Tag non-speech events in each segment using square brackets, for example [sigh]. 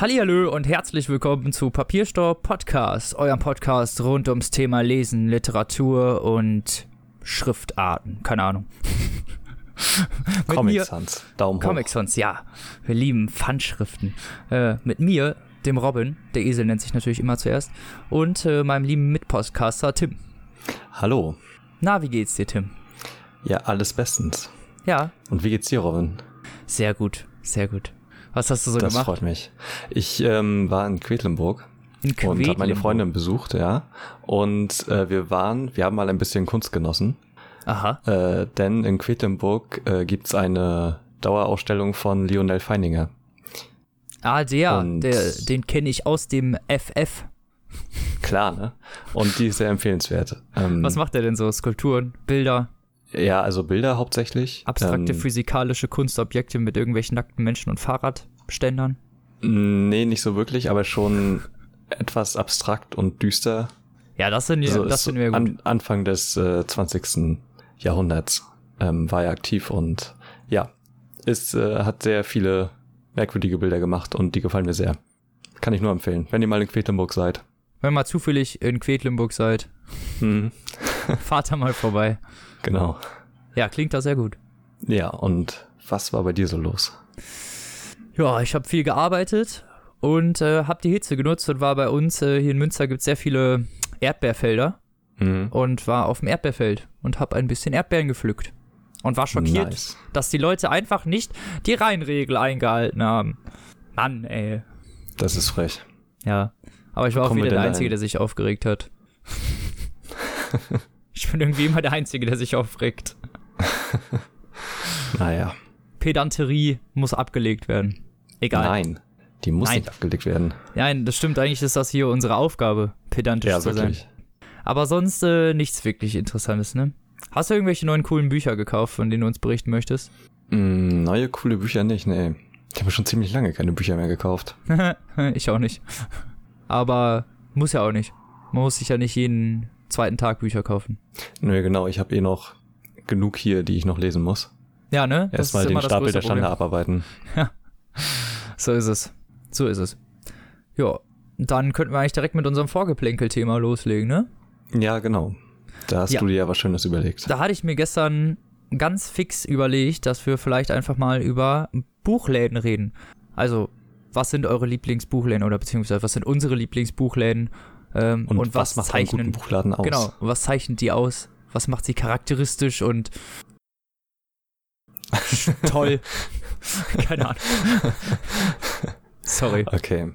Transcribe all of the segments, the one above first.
Hallihallo und herzlich willkommen zu Papierstau Podcast, eurem Podcast rund ums Thema Lesen, Literatur und Schriftarten. Keine Ahnung. [laughs] Comic Sans, Daumen hoch. Comic Sans, ja. Wir lieben Pfandschriften. Äh, mit mir, dem Robin, der Esel nennt sich natürlich immer zuerst, und äh, meinem lieben Mitpodcaster Tim. Hallo. Na, wie geht's dir, Tim? Ja, alles bestens. Ja. Und wie geht's dir, Robin? Sehr gut, sehr gut. Was hast du so das gemacht? freut mich. Ich ähm, war in Quedlinburg In und habe meine Quedlinburg. Freundin besucht, ja. Und äh, wir waren, wir haben mal ein bisschen Kunst genossen, Aha. äh, denn in Quedlinburg äh, gibt's eine Dauerausstellung von Lionel Feininger. Ah, der, Und- der den kenne ich aus dem FF. Klar, ne? Und die ist sehr empfehlenswert. Ähm, Was macht er denn so? Skulpturen, Bilder, ja, also Bilder hauptsächlich. abstrakte Ähm, physikalische Kunstobjekte mit irgendwelchen nackten Menschen und Fahrradständern? Nee, nicht so wirklich, aber schon etwas abstrakt und düster. Ja, das sind, Also das sind wir gut. An, Anfang des äh, 20. Jahrhunderts ähm, war er aktiv und ja, ist, äh, hat sehr viele merkwürdige Bilder gemacht und die gefallen mir sehr. Kann ich nur empfehlen, wenn ihr mal in Quedlinburg seid. Wenn ihr mal zufällig in Quedlinburg seid, Mhm, [laughs] fahrt da mal vorbei. Genau. Ja, klingt da sehr gut. Ja, und was war bei dir so los? Ja, ich habe viel gearbeitet und äh, habe die Hitze genutzt und war bei uns äh, hier in Münster gibt es sehr viele Erdbeerfelder Mhm. und war auf dem Erdbeerfeld und habe ein bisschen Erdbeeren gepflückt. Und war schockiert, Nice. dass die Leute einfach nicht die Reihenregel eingehalten haben. Mann, ey. Das ist frech. Ja. Aber ich war auch Kommen wir wieder der Einzige, dahin? der sich aufgeregt hat. [laughs] ich bin irgendwie immer der Einzige, der sich aufregt. [laughs] Naja. Pedanterie muss abgelegt werden. Egal. Nein, die muss Nein. nicht abgelegt werden. Nein, das stimmt. Eigentlich ist das hier unsere Aufgabe, pedantisch Ja, zu wirklich. sein. Aber sonst äh, nichts wirklich Interessantes, ne? Hast du irgendwelche neuen coolen Bücher gekauft, von denen du uns berichten möchtest? Mm, neue coole Bücher nicht, nee. Ich habe schon ziemlich lange keine Bücher mehr gekauft. [laughs] ich auch nicht. Aber muss ja auch nicht. Man muss sich ja nicht jeden zweiten Tag Bücher kaufen. Nö, genau, ich habe eh noch genug hier, die ich noch lesen muss. Ja, ne? Erstmal den Stapel der Schande Problem. abarbeiten. [laughs] So ist es. So ist es. Ja, dann könnten wir eigentlich direkt mit unserem Vorgeplänkel-Thema loslegen, ne? Ja, genau. Da hast Ja. du dir ja was Schönes überlegt. Da hatte ich mir gestern ganz fix überlegt, dass wir vielleicht einfach mal über Buchläden reden. Also, was sind eure Lieblingsbuchläden oder beziehungsweise was sind unsere Lieblingsbuchläden? Ähm, Und, was, macht einen zeichnen guten Buchladen aus? Genau, was zeichnet die aus? Was macht sie charakteristisch und [laughs] toll? Keine Ahnung. Sorry. Okay.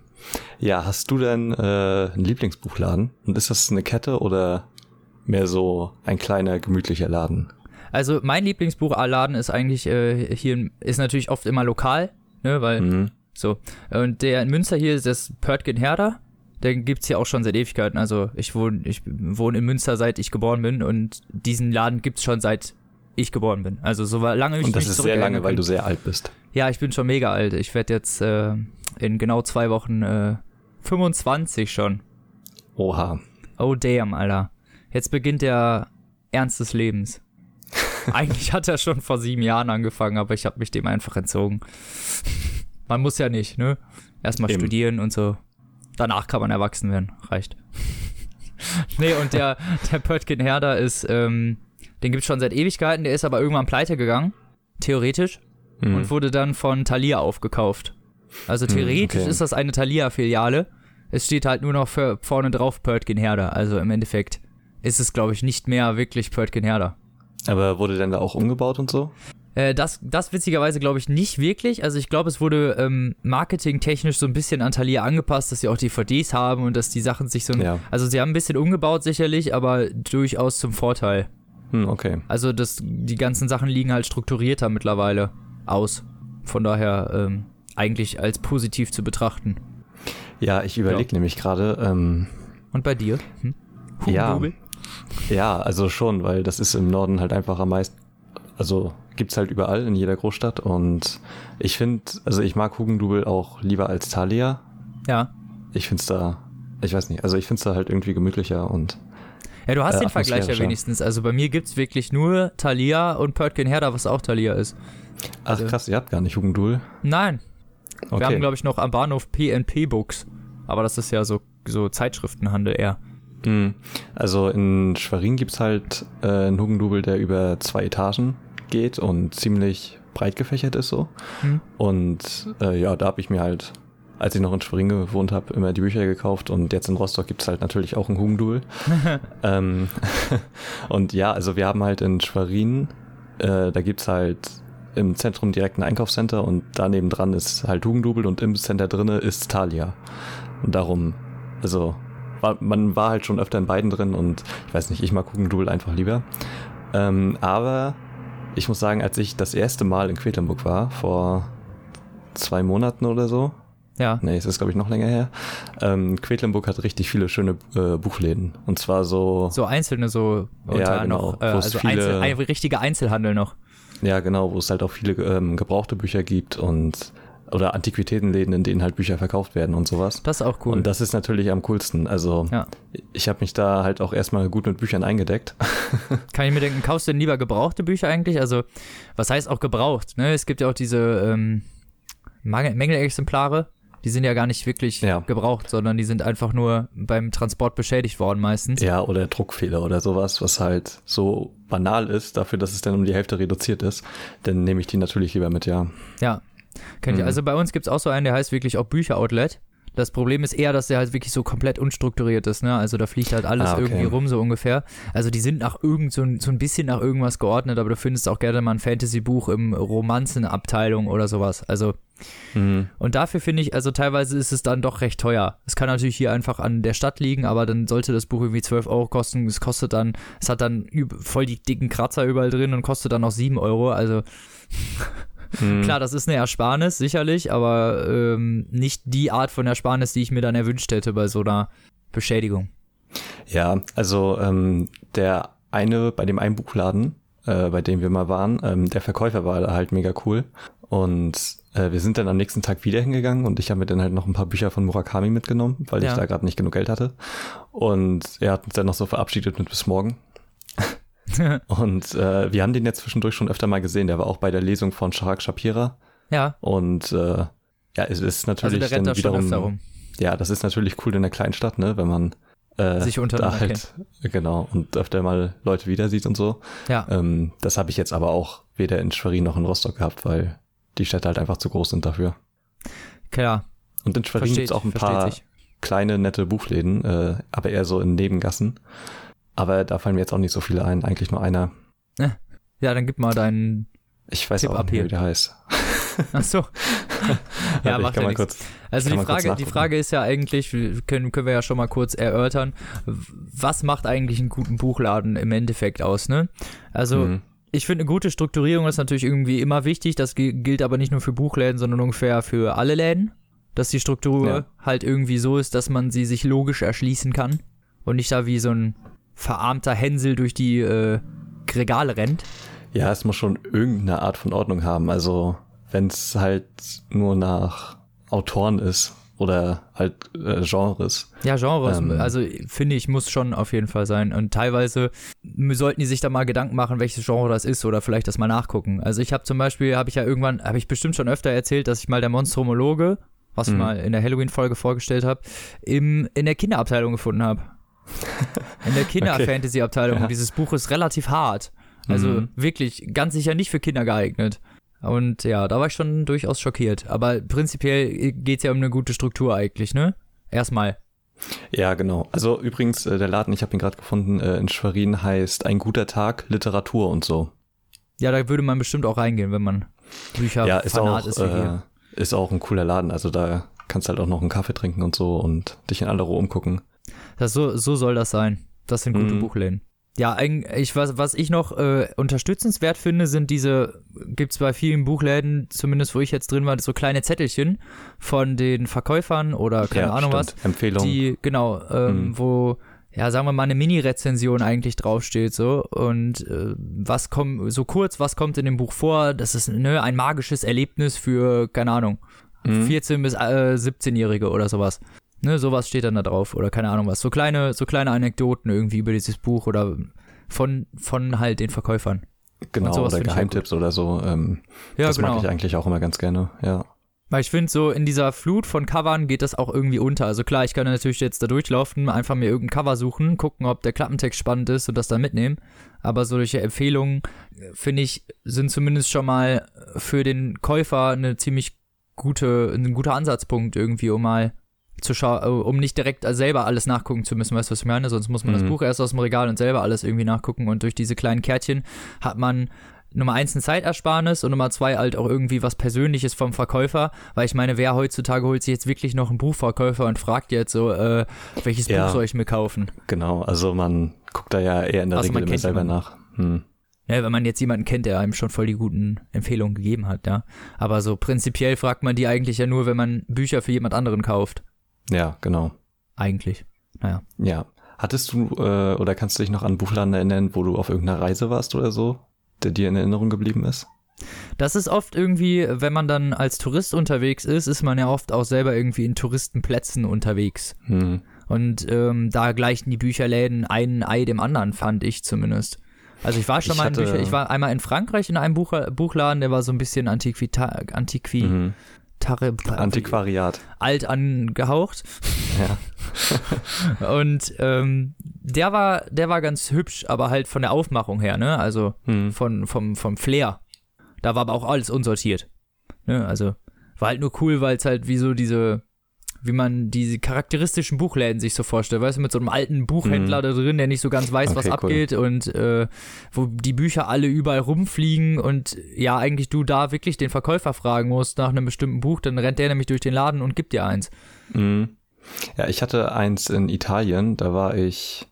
Ja, hast du denn äh, einen Lieblingsbuchladen? Und ist das eine Kette oder mehr so ein kleiner, gemütlicher Laden? Also mein Lieblingsbuchladen ist eigentlich äh, hier ist natürlich oft immer lokal, ne, weil Mhm. so und der in Münster hier ist das Pörtgen Herder. Den gibt's hier auch schon seit Ewigkeiten. Also ich wohne ich wohne in Münster seit ich geboren bin und diesen Laden gibt's schon seit ich geboren bin. Also so lange ich Und das ist sehr lange, weil du sehr alt bist. Ja, ich bin schon mega alt. Ich werde jetzt äh, in genau zwei Wochen äh, 25 schon. Oha. Oh damn, Alter. Jetzt beginnt der Ernst des Lebens. [laughs] Eigentlich hat er schon vor sieben Jahren angefangen, aber ich habe mich dem einfach entzogen. Man muss ja nicht, ne? Erstmal Eben. studieren und so. Danach kann man erwachsen werden. Reicht. [laughs] nee, und der, der Pöttgen Herder ist, ähm, den gibt's schon seit Ewigkeiten, der ist aber irgendwann pleite gegangen. Theoretisch Mhm. und wurde dann von Thalia aufgekauft. Also Hm, theoretisch okay. ist das eine Thalia-Filiale. Es steht halt nur noch für, vorne drauf Pörtgen Herder. Also im Endeffekt ist es, glaube ich, nicht mehr wirklich Pörtgen Herder. Aber wurde denn da auch umgebaut und so? Äh, das, das witzigerweise glaube ich nicht wirklich. Also ich glaube, es wurde ähm, marketingtechnisch so ein bisschen an Thalia angepasst, dass sie auch DVDs haben und dass die Sachen sich so... Ja. Also sie haben ein bisschen umgebaut sicherlich, aber durchaus zum Vorteil. Hm, okay. Also das, die ganzen Sachen liegen halt strukturierter mittlerweile aus. Von daher ähm, eigentlich als positiv zu betrachten. Ja, ich überlege nämlich gerade, ähm, Und bei dir? Hm? Ja. Ja, also schon, weil das ist im Norden halt einfach am meisten, also gibt's halt überall in jeder Großstadt und ich finde, also ich mag Hugendubel auch lieber als Thalia. Ja. Ich find's da, ich weiß nicht, also ich find's da halt irgendwie gemütlicher und Ja, du hast Äh, den Vergleich ja wenigstens. Also bei mir gibt's wirklich nur Thalia und Pörtgen Herder, was auch Thalia ist. ach Also- krass, ihr habt gar nicht Hugendubel. Nein. Wir Okay. haben, glaube ich, noch am Bahnhof PNP Books. Aber das ist ja so, so Zeitschriftenhandel eher. Mhm. Also in Schwerin gibt's halt äh, einen Hugendubel, der über zwei Etagen geht und ziemlich breit gefächert ist so. Hm. Und äh, ja, da habe ich mir halt, als ich noch in Schwerin gewohnt habe, immer die Bücher gekauft und jetzt in Rostock gibt's halt natürlich auch einen Hugendubel. [laughs] ähm, [laughs] und ja, also wir haben halt in Schwerin, äh, da gibt's halt im Zentrum direkt ein Einkaufscenter und daneben dran ist halt Hugendubel und im Center drinne ist Thalia. Und darum, also war, man war halt schon öfter in beiden drin und ich weiß nicht, ich mag Hugendubel einfach lieber. Ähm, aber ich muss sagen, als ich das erste Mal in Quedlinburg war, vor zwei Monaten oder so, Ja. nee, es ist glaube ich noch länger her, ähm, Quedlinburg hat richtig viele schöne äh, Buchläden. Und zwar so, So einzelne, so Ja, genau, noch, äh, also viele- Einzel, ein richtiger Einzelhandel noch. ja genau, wo es halt auch viele ähm, gebrauchte Bücher gibt und oder Antiquitätenläden, in denen halt Bücher verkauft werden und sowas. Das ist auch cool. Und das ist natürlich am coolsten. Also Ja. ich habe mich da halt auch erstmal gut mit Büchern eingedeckt. [laughs] Kann ich mir denken, kaufst du denn lieber gebrauchte Bücher eigentlich? Also, was heißt auch gebraucht? Ne? Es gibt ja auch diese ähm, Mängelexemplare, die sind ja gar nicht wirklich Ja. gebraucht, sondern die sind einfach nur beim Transport beschädigt worden meistens. Ja, oder Druckfehler oder sowas, was halt so banal ist, dafür, dass es dann um die Hälfte reduziert ist. Dann nehme ich die natürlich lieber mit, ja. Ja. Kennt ihr. Mhm. Also bei uns gibt's auch so einen, der heißt wirklich auch Bücheroutlet. Das Problem ist eher, dass der halt wirklich so komplett unstrukturiert ist, ne? Also da fliegt halt alles Ah, okay. irgendwie rum, so ungefähr. Also die sind nach irgend so ein, so ein bisschen nach irgendwas geordnet, aber du findest auch gerne mal ein Fantasy-Buch im Romanzenabteilung oder sowas. Also Mhm. Und dafür finde ich, also teilweise ist es dann doch recht teuer. Es kann natürlich hier einfach an der Stadt liegen, aber dann sollte das Buch irgendwie 12 Euro kosten. Es kostet dann, es hat dann voll die dicken Kratzer überall drin und kostet dann noch 7 Euro. Also Mhm. klar, das ist eine Ersparnis, sicherlich, aber ähm, nicht die Art von Ersparnis, die ich mir dann erwünscht hätte bei so einer Beschädigung. Ja, also ähm, der eine, bei dem einen Buchladen, äh, bei dem wir mal waren, ähm, der Verkäufer war da halt mega cool. Und äh, wir sind dann am nächsten Tag wieder hingegangen und ich habe mir dann halt noch ein paar Bücher von Murakami mitgenommen, weil Ja. ich da gerade nicht genug Geld hatte. Und er hat uns dann noch so verabschiedet mit bis morgen. [laughs] Und äh, wir haben den jetzt zwischendurch schon öfter mal gesehen. Der war auch bei der Lesung von Shahak Shapira. Ja, Und äh, ja, es ist also natürlich der rennt dann wiederum öfter rum. ja, das ist natürlich cool in der Kleinstadt, ne, wenn man äh, Sich untereinander da halt, genau, und öfter mal Leute wieder sieht und so. Ja, Ähm, das habe ich jetzt aber auch weder in Schwerin noch in Rostock gehabt, weil die Städte halt einfach zu groß sind dafür. klar. Und in Schwerin Versteht, gibt's auch ein paar sich. kleine, nette Buchläden, äh, aber eher so in Nebengassen. Aber da fallen mir jetzt auch nicht so viele ein, eigentlich nur einer. Ja, dann gib mal deinen. Ich weiß Tipp auch nicht, wie der heißt. Ach so. [laughs] ja, macht ja mal nichts. kurz. Also die Frage, die. Frage ist ja eigentlich, können, können wir ja schon mal kurz erörtern, was macht eigentlich einen guten Buchladen im Endeffekt aus, ne? Also Mhm. ich finde, eine gute Strukturierung ist natürlich irgendwie immer wichtig. Das gi- gilt aber nicht nur für Buchläden, sondern ungefähr für alle Läden. Dass die Struktur Ja. halt irgendwie so ist, dass man sie sich logisch erschließen kann. Und nicht da wie so ein verarmter Hänsel durch die äh, Regale rennt. Ja, es muss schon irgendeine Art von Ordnung haben. Also, wenn es halt nur nach Autoren ist oder halt äh, Genres. Ja, Genres, Ähm. also finde ich, muss schon auf jeden Fall sein. Und teilweise sollten die sich da mal Gedanken machen, welches Genre das ist oder vielleicht das mal nachgucken. Also ich habe zum Beispiel, habe ich ja irgendwann, habe ich bestimmt schon öfter erzählt, dass ich mal der Monstromologe, was ich Mhm. mal in der Halloween-Folge vorgestellt habe, in der Kinderabteilung gefunden habe. [laughs] In der Kinder-Fantasy-Abteilung. Ja. Und dieses Buch ist relativ hart. Also Mhm. wirklich ganz sicher nicht für Kinder geeignet. Und ja, da war ich schon durchaus schockiert. Aber prinzipiell geht's ja um eine gute Struktur eigentlich, ne? Erstmal. Ja, genau. Also übrigens, äh, der Laden, ich habe ihn gerade gefunden, äh, in Schwerin heißt Ein guter Tag, Literatur und so. Ja, da würde man bestimmt auch reingehen, wenn man Bücher ja, ist Fanat auch, ist wie wir. äh, ist auch ein cooler Laden. Also da kannst halt auch noch einen Kaffee trinken und so und dich in aller Ruhe umgucken. Das so, so soll das sein. Das sind gute Mhm. Buchläden. Ja, ich, was, was ich noch äh, unterstützenswert finde, sind diese, gibt's bei vielen Buchläden, zumindest wo ich jetzt drin war, so kleine Zettelchen von den Verkäufern oder keine ja, Ahnung stimmt. was, Empfehlung. die, genau, ähm, Mhm. wo, ja, sagen wir mal, eine Mini-Rezension eigentlich draufsteht, so, und äh, was kommt, so kurz, was kommt in dem Buch vor, das ist, ne, ein magisches Erlebnis für, keine Ahnung, Mhm. 14- bis äh, 17-Jährige oder sowas. Ne, sowas steht dann da drauf oder keine Ahnung was. So kleine, so kleine Anekdoten irgendwie über dieses Buch oder von, von halt den Verkäufern. Genau, oder Geheimtipps oder so. Ähm, Ja, das genau. mag ich eigentlich auch immer ganz gerne, ja. Weil ich finde, so in dieser Flut von Covern geht das auch irgendwie unter. Also klar, ich kann natürlich jetzt da durchlaufen, einfach mir irgendein Cover suchen, gucken, ob der Klappentext spannend ist und das dann mitnehmen. Aber solche Empfehlungen, äh, finde ich, sind zumindest schon mal für den Käufer eine ziemlich gute, ein guter Ansatzpunkt irgendwie, um mal zu schauen, äh, um nicht direkt selber alles nachgucken zu müssen, weißt du, was ich meine? Sonst muss man mhm. das Buch erst aus dem Regal und selber alles irgendwie nachgucken und durch diese kleinen Kärtchen hat man Nummer eins ein Zeitersparnis und Nummer zwei halt auch irgendwie was Persönliches vom Verkäufer, weil ich meine, wer heutzutage holt sich jetzt wirklich noch einen Buchverkäufer und fragt jetzt so, äh, welches ja, Buch soll ich mir kaufen? Genau, also man guckt da ja eher in der also Regel immer selber jemanden. nach. Hm. Ja, wenn man jetzt jemanden kennt, der einem schon voll die guten Empfehlungen gegeben hat, ja. Aber so prinzipiell fragt man die eigentlich ja nur, wenn man Bücher für jemand anderen kauft. Ja, genau. Eigentlich. Naja. Ja. Hattest du äh, oder kannst du dich noch an Buchladen erinnern, wo du auf irgendeiner Reise warst oder so? der dir in Erinnerung geblieben ist? Das ist oft irgendwie, wenn man dann als Tourist unterwegs ist, ist man ja oft auch selber irgendwie in Touristenplätzen unterwegs. Hm. Und ähm, da gleichen die Bücherläden einen Ei dem anderen, fand ich zumindest. Also ich war schon ich mal in Bücher, ich war einmal in Frankreich in einem Buch, Buchladen, der war so ein bisschen Antiquita, Antiqui, mhm. Tarre, Antiquariat. Alt angehaucht. Ja. [laughs] und ähm, der war, der war ganz hübsch, aber halt von der Aufmachung her, ne? Also hm. von, vom, vom Flair. Da war aber auch alles unsortiert. Ne? Also war halt nur cool, weil es halt wie so diese, wie man diese charakteristischen Buchläden sich so vorstellt, weißt du, mit so einem alten Buchhändler mhm. da drin, der nicht so ganz weiß, okay, was abgeht cool. und äh, wo die Bücher alle überall rumfliegen und ja, eigentlich du da wirklich den Verkäufer fragen musst nach einem bestimmten Buch, dann rennt der nämlich durch den Laden und gibt dir eins. Mhm. Ja, ich hatte eins in Italien, da war ich,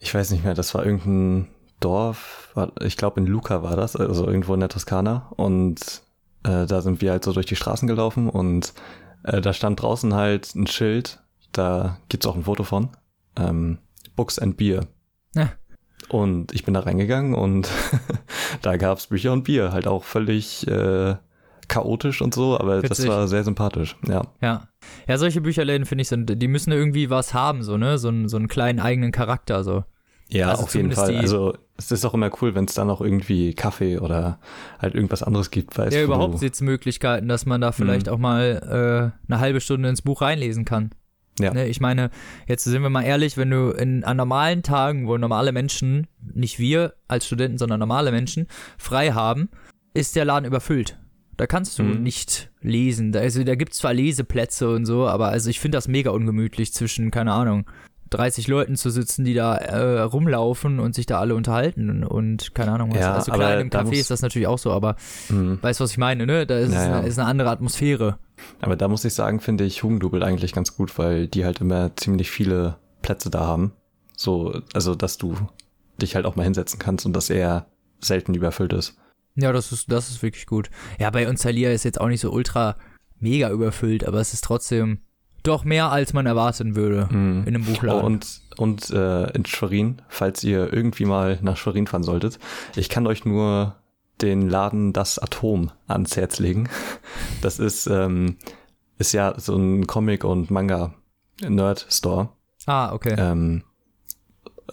ich weiß nicht mehr, das war irgendein Dorf, ich glaube in Luca war das, also irgendwo in der Toskana und äh, da sind wir halt so durch die Straßen gelaufen und äh, da stand draußen halt ein Schild, da gibt's auch ein Foto von. Ähm, Books and Beer. Ja. Und ich bin da reingegangen und [laughs] da gab's Bücher und Bier, halt auch völlig äh, chaotisch und so, aber Witzig. das war sehr sympathisch, ja. Ja. Ja, solche Bücherläden finde ich, sind, die müssen irgendwie was haben, so, ne? So, so einen kleinen eigenen Charakter, so. Ja, also auf jeden Fall. Also es ist auch immer cool, wenn es da noch irgendwie Kaffee oder halt irgendwas anderes gibt. Weißt, ja, überhaupt Sitzmöglichkeiten, dass man da vielleicht mhm. auch mal äh, eine halbe Stunde ins Buch reinlesen kann. Ja. Ne, ich meine, jetzt sind wir mal ehrlich, wenn du in, an normalen Tagen, wo normale Menschen, nicht wir als Studenten, sondern normale Menschen, frei haben, ist der Laden überfüllt. Da kannst du mhm. nicht lesen. Da, also, da gibt es zwar Leseplätze und so, aber also ich finde das mega ungemütlich zwischen, keine Ahnung, 30 Leuten zu sitzen, die da äh, rumlaufen und sich da alle unterhalten und keine Ahnung was. Ja, also klar, einem Café ist das natürlich auch so, aber mhm. weißt du, was ich meine, ne? Da ist, ja, ja. ist eine andere Atmosphäre. Aber da muss ich sagen, finde ich Hugendubel eigentlich ganz gut, weil die halt immer ziemlich viele Plätze da haben. So, also dass du dich halt auch mal hinsetzen kannst und dass er selten überfüllt ist. Ja, das ist, das ist wirklich gut. Ja, bei uns Thalia ist jetzt auch nicht so ultra mega überfüllt, aber es ist trotzdem, doch mehr, als man erwarten würde hm. in einem Buchladen. Oh, und und äh, in Schwerin, falls ihr irgendwie mal nach Schwerin fahren solltet, ich kann euch nur den Laden Das Atom ans Herz legen. [laughs] Das ist, ähm, ist ja so ein Comic- und Manga-Nerd-Store. Ah, okay. Ähm,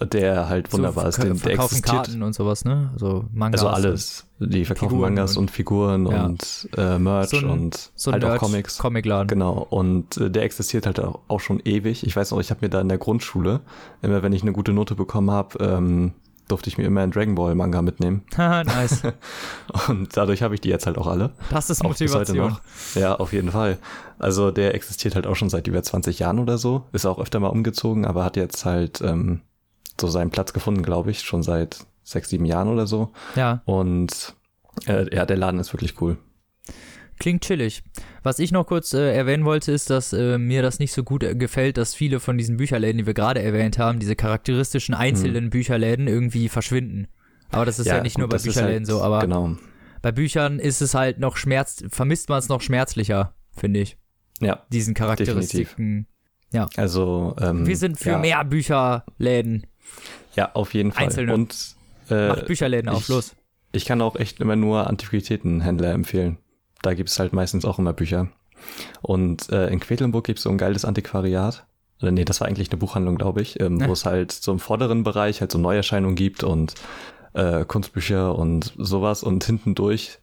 der halt wunderbar so, ist. Den, der existiert. Karten und sowas, ne? Also Mangas. Also alles. Die verkaufen Figuren Mangas und, und Figuren ja. und äh, Merch so ein, und so halt auch Comics. Comicladen. Genau. Und äh, der existiert halt auch, auch schon ewig. Ich weiß noch, ich habe mir da in der Grundschule, immer wenn ich eine gute Note bekommen habe, ähm, durfte ich mir immer einen Dragon Ball Manga mitnehmen. [laughs] nice. [laughs] und dadurch habe ich die jetzt halt auch alle. Das ist Motivation. Ja, auf jeden Fall. Also der existiert halt auch schon seit über 20 Jahren oder so. Ist auch öfter mal umgezogen, aber hat jetzt halt ähm, so seinen Platz gefunden, glaube ich, schon seit sechs, sieben Jahren oder so. Ja. Und äh, ja, der Laden ist wirklich cool. Klingt chillig. Was ich noch kurz äh, erwähnen wollte, ist, dass äh, mir das nicht so gut äh, gefällt, dass viele von diesen Bücherläden, die wir gerade erwähnt haben, diese charakteristischen einzelnen hm. Bücherläden irgendwie verschwinden. Aber das ist ja, ja nicht gut, nur bei Bücherläden halt, so, aber genau. bei Büchern ist es halt noch schmerz, vermisst man es noch schmerzlicher, finde ich. Ja. Diesen Charakteristiken. Definitiv. Ja. Also, ähm, wir sind für ja. mehr Bücherläden. Ja, auf jeden Fall. Einzelne. Und äh, Macht Bücherläden auf, los. Ich kann auch echt immer nur Antiquitätenhändler empfehlen. Da gibt es halt meistens auch immer Bücher. Und äh, in Quedlinburg gibt es so ein geiles Antiquariat. Oder nee, das war eigentlich eine Buchhandlung, glaube ich, ähm, ja. wo es halt so im vorderen Bereich halt so Neuerscheinungen gibt und äh, Kunstbücher und sowas und hinten durch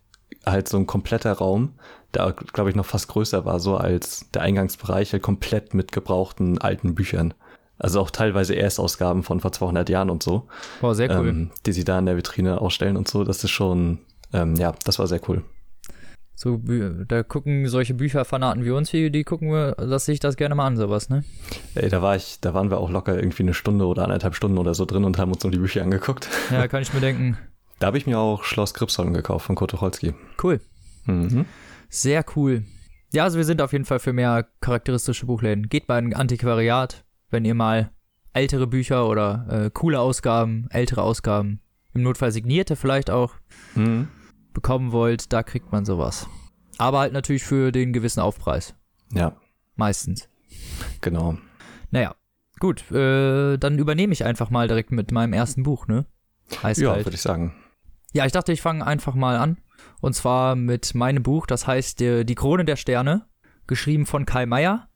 halt so ein kompletter Raum, der, glaube ich, noch fast größer war, so als der Eingangsbereich halt komplett mit gebrauchten alten Büchern. Also auch teilweise Erstausgaben von vor 200 Jahren und so. Wow, sehr cool. Ähm, die sie da in der Vitrine ausstellen und so. Das ist schon, ähm, ja, das war sehr cool. So, da gucken solche Bücherfanaten wie uns, die, die gucken wir, dass sich das gerne mal an, sowas, ne? Ey, da war ich, da waren wir auch locker irgendwie eine Stunde oder anderthalb Stunden oder so drin und haben uns nur die Bücher angeguckt. Ja, kann ich mir denken. [laughs] Da habe ich mir auch Schloss Gripsholm gekauft von Kurt Tucholsky. Cool. Mhm. Sehr cool. Ja, also wir sind auf jeden Fall für mehr charakteristische Buchläden. Geht bei einem Antiquariat, wenn ihr mal ältere Bücher oder äh, coole Ausgaben, ältere Ausgaben, im Notfall signierte vielleicht auch, Mhm. bekommen wollt, da kriegt man sowas. Aber halt natürlich für den gewissen Aufpreis. Ja, Meistens. genau. Naja, gut, äh, dann übernehme ich einfach mal direkt mit meinem ersten Buch, ne? Ja, Eiskalt. würde ich sagen. Ja, ich dachte, ich fange einfach mal an. Und zwar mit meinem Buch, das heißt äh, Die Krone der Sterne, geschrieben von Kai Meier.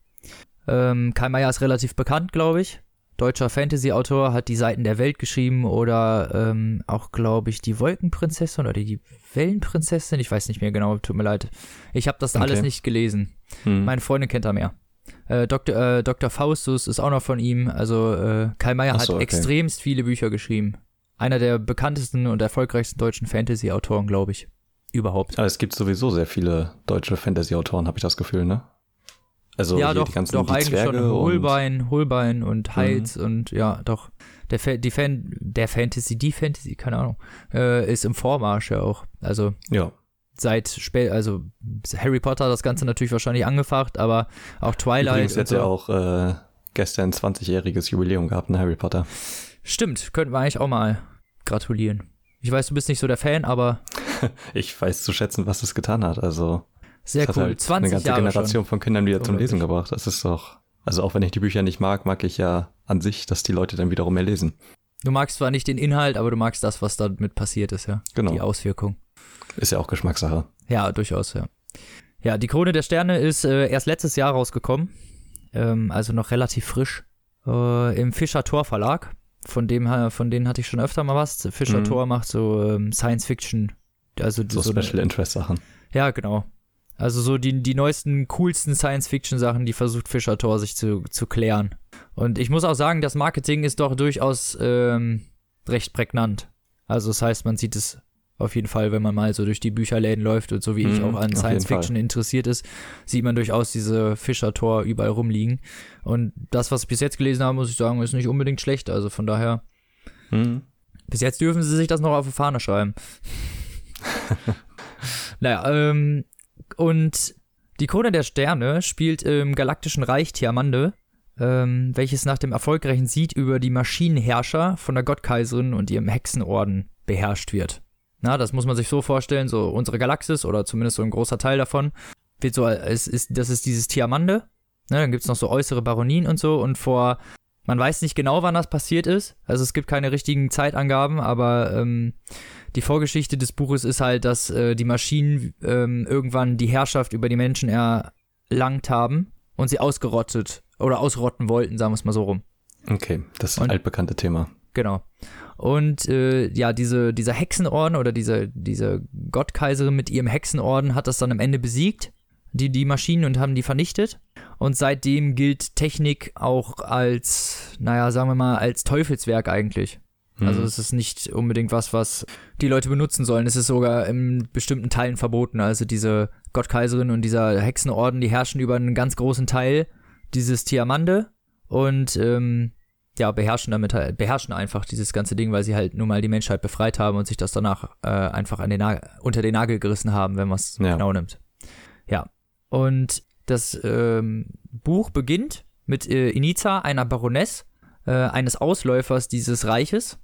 Ähm, Kai Meier ist relativ bekannt, glaube ich. Deutscher Fantasy-Autor, hat die Seiten der Welt geschrieben oder ähm, auch, glaube ich, die Wolkenprinzessin oder die Wellenprinzessin. Ich weiß nicht mehr genau, tut mir leid. Ich habe das Okay. alles nicht gelesen. Hm. Meine Freundin kennt er mehr. Äh, Dr., äh, Dr. Faustus ist auch noch von ihm. Also äh, Kai Meier Ach hat so, okay. extremst viele Bücher geschrieben. Einer der bekanntesten und erfolgreichsten deutschen Fantasy-Autoren, glaube ich. Überhaupt. Aber es gibt sowieso sehr viele deutsche Fantasy-Autoren, habe ich das Gefühl, ne? Also ja, doch, die ganzen doch die eigentlich Zwerge schon. und, Holbein, Holbein und Heitz und ja, doch. Der, Fa die Fan der Fantasy, die Fantasy, keine Ahnung, äh, ist im Vormarsch ja auch. Also ja, seit spät, also Harry Potter hat das Ganze natürlich wahrscheinlich angefacht, aber auch Twilight. übrigens jetzt so. ja auch äh, gestern 20-jähriges Jubiläum gehabt in Harry Potter. Stimmt, könnten wir eigentlich auch mal gratulieren. Ich weiß, du bist nicht so der Fan, aber [laughs] Ich weiß zu schätzen, was es getan hat. Also sehr hat cool. halt 20 eine ganze Jahre Generation schon. von Kindern wieder zum Unglaublich. Lesen gebracht. Das ist doch, also auch wenn ich die Bücher nicht mag, mag ich ja an sich, dass die Leute dann wiederum mehr lesen. Du magst zwar nicht den Inhalt, aber du magst das, was damit passiert ist, ja. Genau. Die Auswirkung. Ist ja auch Geschmackssache. Ja, durchaus, ja. Ja, die Krone der Sterne ist äh, erst letztes Jahr rausgekommen. Ähm, also noch relativ frisch. Äh, Im Fischer Tor Verlag. Von dem, von denen hatte ich schon öfter mal was. Fischer Mhm. Tor macht so ähm, Science Fiction. Also So, so eine- Special Interest Sachen. Ja, genau. Also so die, die neuesten, coolsten Science-Fiction-Sachen, die versucht Fischer Tor sich zu, zu klären. Und ich muss auch sagen, das Marketing ist doch durchaus ähm, recht prägnant. Also das heißt, man sieht es auf jeden Fall, wenn man mal so durch die Bücherläden läuft und so wie ich Mhm, auch an auf jeden Science-Fiction interessiert ist, sieht man durchaus diese Fischer Tor überall rumliegen. Und das, was ich bis jetzt gelesen habe, muss ich sagen, ist nicht unbedingt schlecht. Also von daher, Mhm. bis jetzt dürfen sie sich das noch auf die Fahne schreiben. [laughs] naja, ähm, und die Krone der Sterne spielt im galaktischen Reich Tiamande, ähm, welches nach dem erfolgreichen Sieg über die Maschinenherrscher von der Gottkaiserin und ihrem Hexenorden beherrscht wird. Na, das muss man sich so vorstellen, so unsere Galaxis oder zumindest so ein großer Teil davon wird so, es ist, das ist dieses Tiamande. Ne, dann gibt's noch so äußere Baronien und so und vor man weiß nicht genau, wann das passiert ist. Also es gibt keine richtigen Zeitangaben, aber ähm, die Vorgeschichte des Buches ist halt, dass äh, die Maschinen ähm, irgendwann die Herrschaft über die Menschen erlangt haben und sie ausgerottet oder ausrotten wollten, sagen wir es mal so rum. Okay, das ist Und- ein altbekannte Thema. Genau. Und äh, ja, diese, dieser Hexenorden oder diese, diese Gottkaiserin mit ihrem Hexenorden hat das dann am Ende besiegt, die, die Maschinen und haben die vernichtet. Und seitdem gilt Technik auch als, naja, sagen wir mal, als Teufelswerk eigentlich. Also Mhm. es ist nicht unbedingt was, was die Leute benutzen sollen. Es ist sogar in bestimmten Teilen verboten. Also diese Gottkaiserin und dieser Hexenorden, die herrschen über einen ganz großen Teil dieses Tiamande und ähm, ja, beherrschen damit halt, beherrschen einfach dieses ganze Ding, weil sie halt nun mal die Menschheit befreit haben und sich das danach äh, einfach an den Na unter den Nagel gerissen haben, wenn man es Ja. genau nimmt. Ja. Und das ähm, Buch beginnt mit äh, Iniza, einer Baroness, äh, eines Ausläufers dieses Reiches,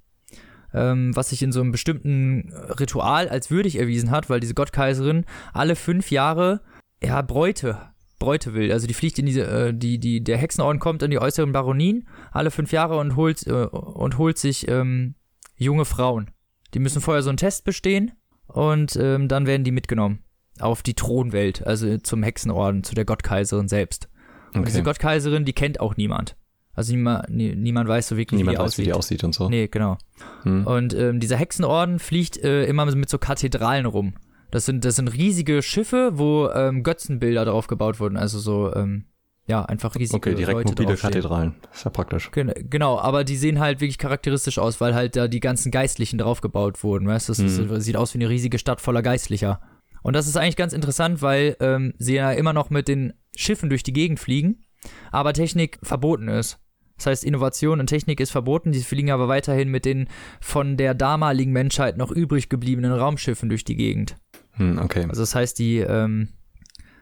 ähm, was sich in so einem bestimmten Ritual als würdig erwiesen hat, weil diese Gottkaiserin alle fünf Jahre ja Bräute Bräute will. Also die fliegt in diese, äh, die, die, der Hexenorden kommt in die äußeren Baronien alle fünf Jahre und holt, äh, und holt sich ähm, junge Frauen. Die müssen vorher so einen Test bestehen und ähm, dann werden die mitgenommen auf die Thronwelt, also zum Hexenorden, zu der Gottkaiserin selbst. Und diese Okay. Gottkaiserin, die kennt auch niemand. Also niemand, nie, niemand weiß so wirklich, Niemand wie die weiß, wie die aussieht. und so. Nee, genau. Hm. Und ähm, dieser Hexenorden fliegt äh, immer mit so Kathedralen rum. Das sind, das sind riesige Schiffe, wo ähm, Götzenbilder drauf gebaut wurden. Also so, ähm, ja, einfach riesige Okay, direkt Leute mobile. Kathedralen. Ist ja praktisch. Gen genau, aber die sehen halt wirklich charakteristisch aus, weil halt da die ganzen Geistlichen draufgebaut wurden, weißt du? Das ist, Mhm. sieht aus wie eine riesige Stadt voller Geistlicher. Und das ist eigentlich ganz interessant, weil ähm, sie ja immer noch mit den Schiffen durch die Gegend fliegen, aber Technik verboten ist. Das heißt, Innovation und Technik ist verboten, die fliegen aber weiterhin mit den von der damaligen Menschheit noch übrig gebliebenen Raumschiffen durch die Gegend. Hm, okay. Also das heißt, die, ähm,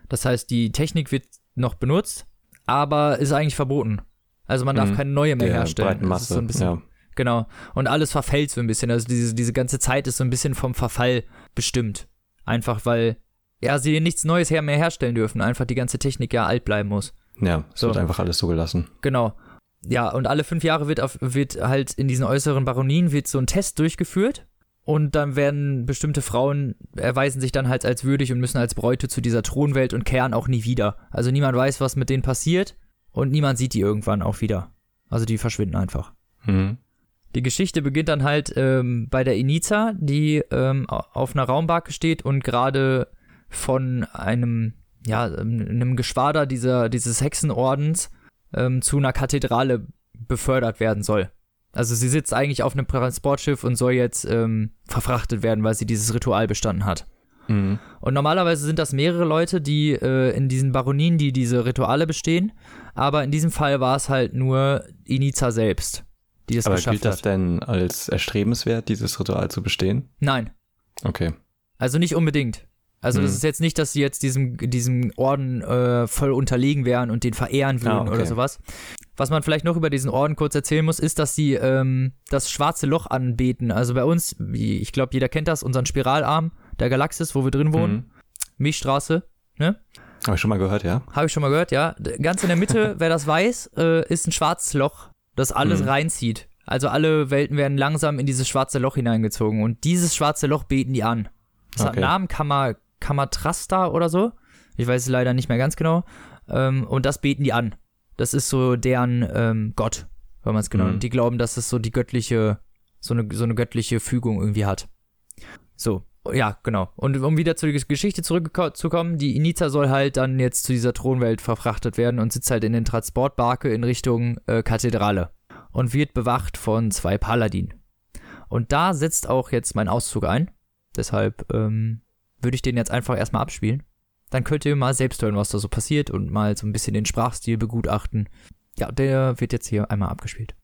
das heißt, die Technik wird noch benutzt, aber ist eigentlich verboten. Also man darf Mhm. keine neue mehr Der herstellen. breiten Das ist so ein bisschen, ja. Genau. Und alles verfällt so ein bisschen. Also diese, diese ganze Zeit ist so ein bisschen vom Verfall bestimmt. Einfach weil, ja, sie nichts Neues her mehr herstellen dürfen. Einfach die ganze Technik ja alt bleiben muss. ja, es So. wird einfach alles so gelassen. Genau. Ja, und alle fünf Jahre wird, auf, wird halt in diesen äußeren Baronien wird so ein Test durchgeführt. Und dann werden bestimmte Frauen, erweisen sich dann halt als würdig und müssen als Bräute zu dieser Thronwelt und kehren auch nie wieder. Also niemand weiß, was mit denen passiert und niemand sieht die irgendwann auch wieder. Also die verschwinden einfach. Mhm. Die Geschichte beginnt dann halt ähm, bei der Iniza, die ähm, au- auf einer Raumbarke steht und gerade von einem, ja, einem Geschwader dieser, dieses Hexenordens ähm, zu einer Kathedrale befördert werden soll. Also sie sitzt eigentlich auf einem Transportschiff und soll jetzt ähm, verfrachtet werden, weil sie dieses Ritual bestanden hat. Mhm. Und normalerweise sind das mehrere Leute, die äh, in diesen Baronien, die diese Rituale bestehen. Aber in diesem Fall war es halt nur Iniza selbst, die das Aber geschafft gilt das hat. denn als erstrebenswert, dieses Ritual zu bestehen? Nein, Okay. also nicht unbedingt. Also das Hm. ist jetzt nicht, dass sie jetzt diesem, diesem Orden äh, voll unterlegen wären und den verehren würden Ah, okay. oder sowas. Was man vielleicht noch über diesen Orden kurz erzählen muss, ist, dass sie ähm, das schwarze Loch anbeten. Also bei uns, wie, ich glaube, jeder kennt das, unseren Spiralarm der Galaxis, wo wir drin wohnen, Mhm. Milchstraße, ne? Habe ich schon mal gehört, ja? Habe ich schon mal gehört, ja. Ganz in der Mitte, [laughs] wer das weiß, äh, ist ein schwarzes Loch, das alles Mhm. reinzieht. Also alle Welten werden langsam in dieses schwarze Loch hineingezogen und dieses schwarze Loch beten die an. Das hat Okay. einen Namen, Kammer, Kammatrasta oder so. Ich weiß es leider nicht mehr ganz genau. Ähm, und das beten die an. Das ist so deren ähm, Gott, wenn man es genau Mhm. Die glauben, dass es so die göttliche, so eine, so eine göttliche Fügung irgendwie hat. So, ja, genau. Und um wieder zur Geschichte zurückzukommen, die Iniza soll halt dann jetzt zu dieser Thronwelt verfrachtet werden und sitzt halt in den Transportbarke in Richtung äh, Kathedrale und wird bewacht von zwei Paladinen. Und da setzt auch jetzt mein Auszug ein. Deshalb ähm, würde ich den jetzt einfach erstmal abspielen. Dann könnt ihr mal selbst hören, was da so passiert und mal so ein bisschen den Sprachstil begutachten. Ja, der wird jetzt hier einmal abgespielt.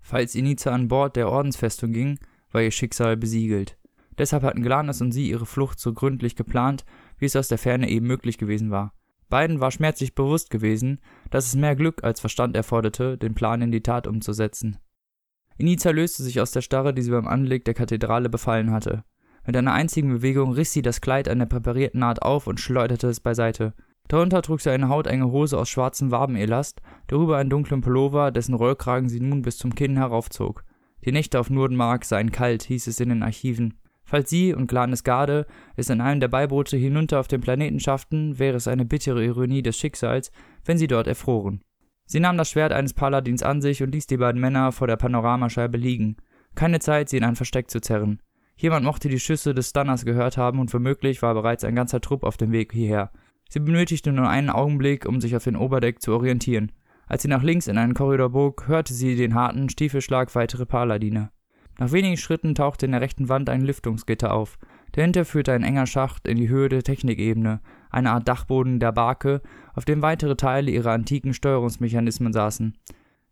Falls Iniza an Bord der Ordensfestung ging, war ihr Schicksal besiegelt. Deshalb hatten Glanis und sie ihre Flucht so gründlich geplant, wie es aus der Ferne eben möglich gewesen war. Beiden war schmerzlich bewusst gewesen, dass es mehr Glück als Verstand erforderte, den Plan in die Tat umzusetzen. Iniza löste sich aus der Starre, die sie beim Anblick der Kathedrale befallen hatte. Mit einer einzigen Bewegung riss sie das Kleid an der präparierten Naht auf und schleuderte es beiseite. Darunter trug sie eine hautenge Hose aus schwarzem Wabenelast, darüber einen dunklen Pullover, dessen Rollkragen sie nun bis zum Kinn heraufzog. Die Nächte auf Nurdenmark seien kalt, hieß es in den Archiven. Falls sie und Glanes Garde es in einem der Beiboote hinunter auf den Planeten schafften, wäre es eine bittere Ironie des Schicksals, wenn sie dort erfroren. Sie nahm das Schwert eines Paladins an sich und ließ die beiden Männer vor der Panoramascheibe liegen. Keine Zeit, sie in ein Versteck zu zerren. Jemand mochte die Schüsse des Stunners gehört haben und womöglich war bereits ein ganzer Trupp auf dem Weg hierher. Sie benötigte nur einen Augenblick, um sich auf den Oberdeck zu orientieren. Als sie nach links in einen Korridor bog, hörte sie den harten Stiefelschlag weiterer Paladine. Nach wenigen Schritten tauchte in der rechten Wand ein Lüftungsgitter auf. Dahinter führte ein enger Schacht in die Höhe der Technikebene, eine Art Dachboden der Barke, auf dem weitere Teile ihrer antiken Steuerungsmechanismen saßen.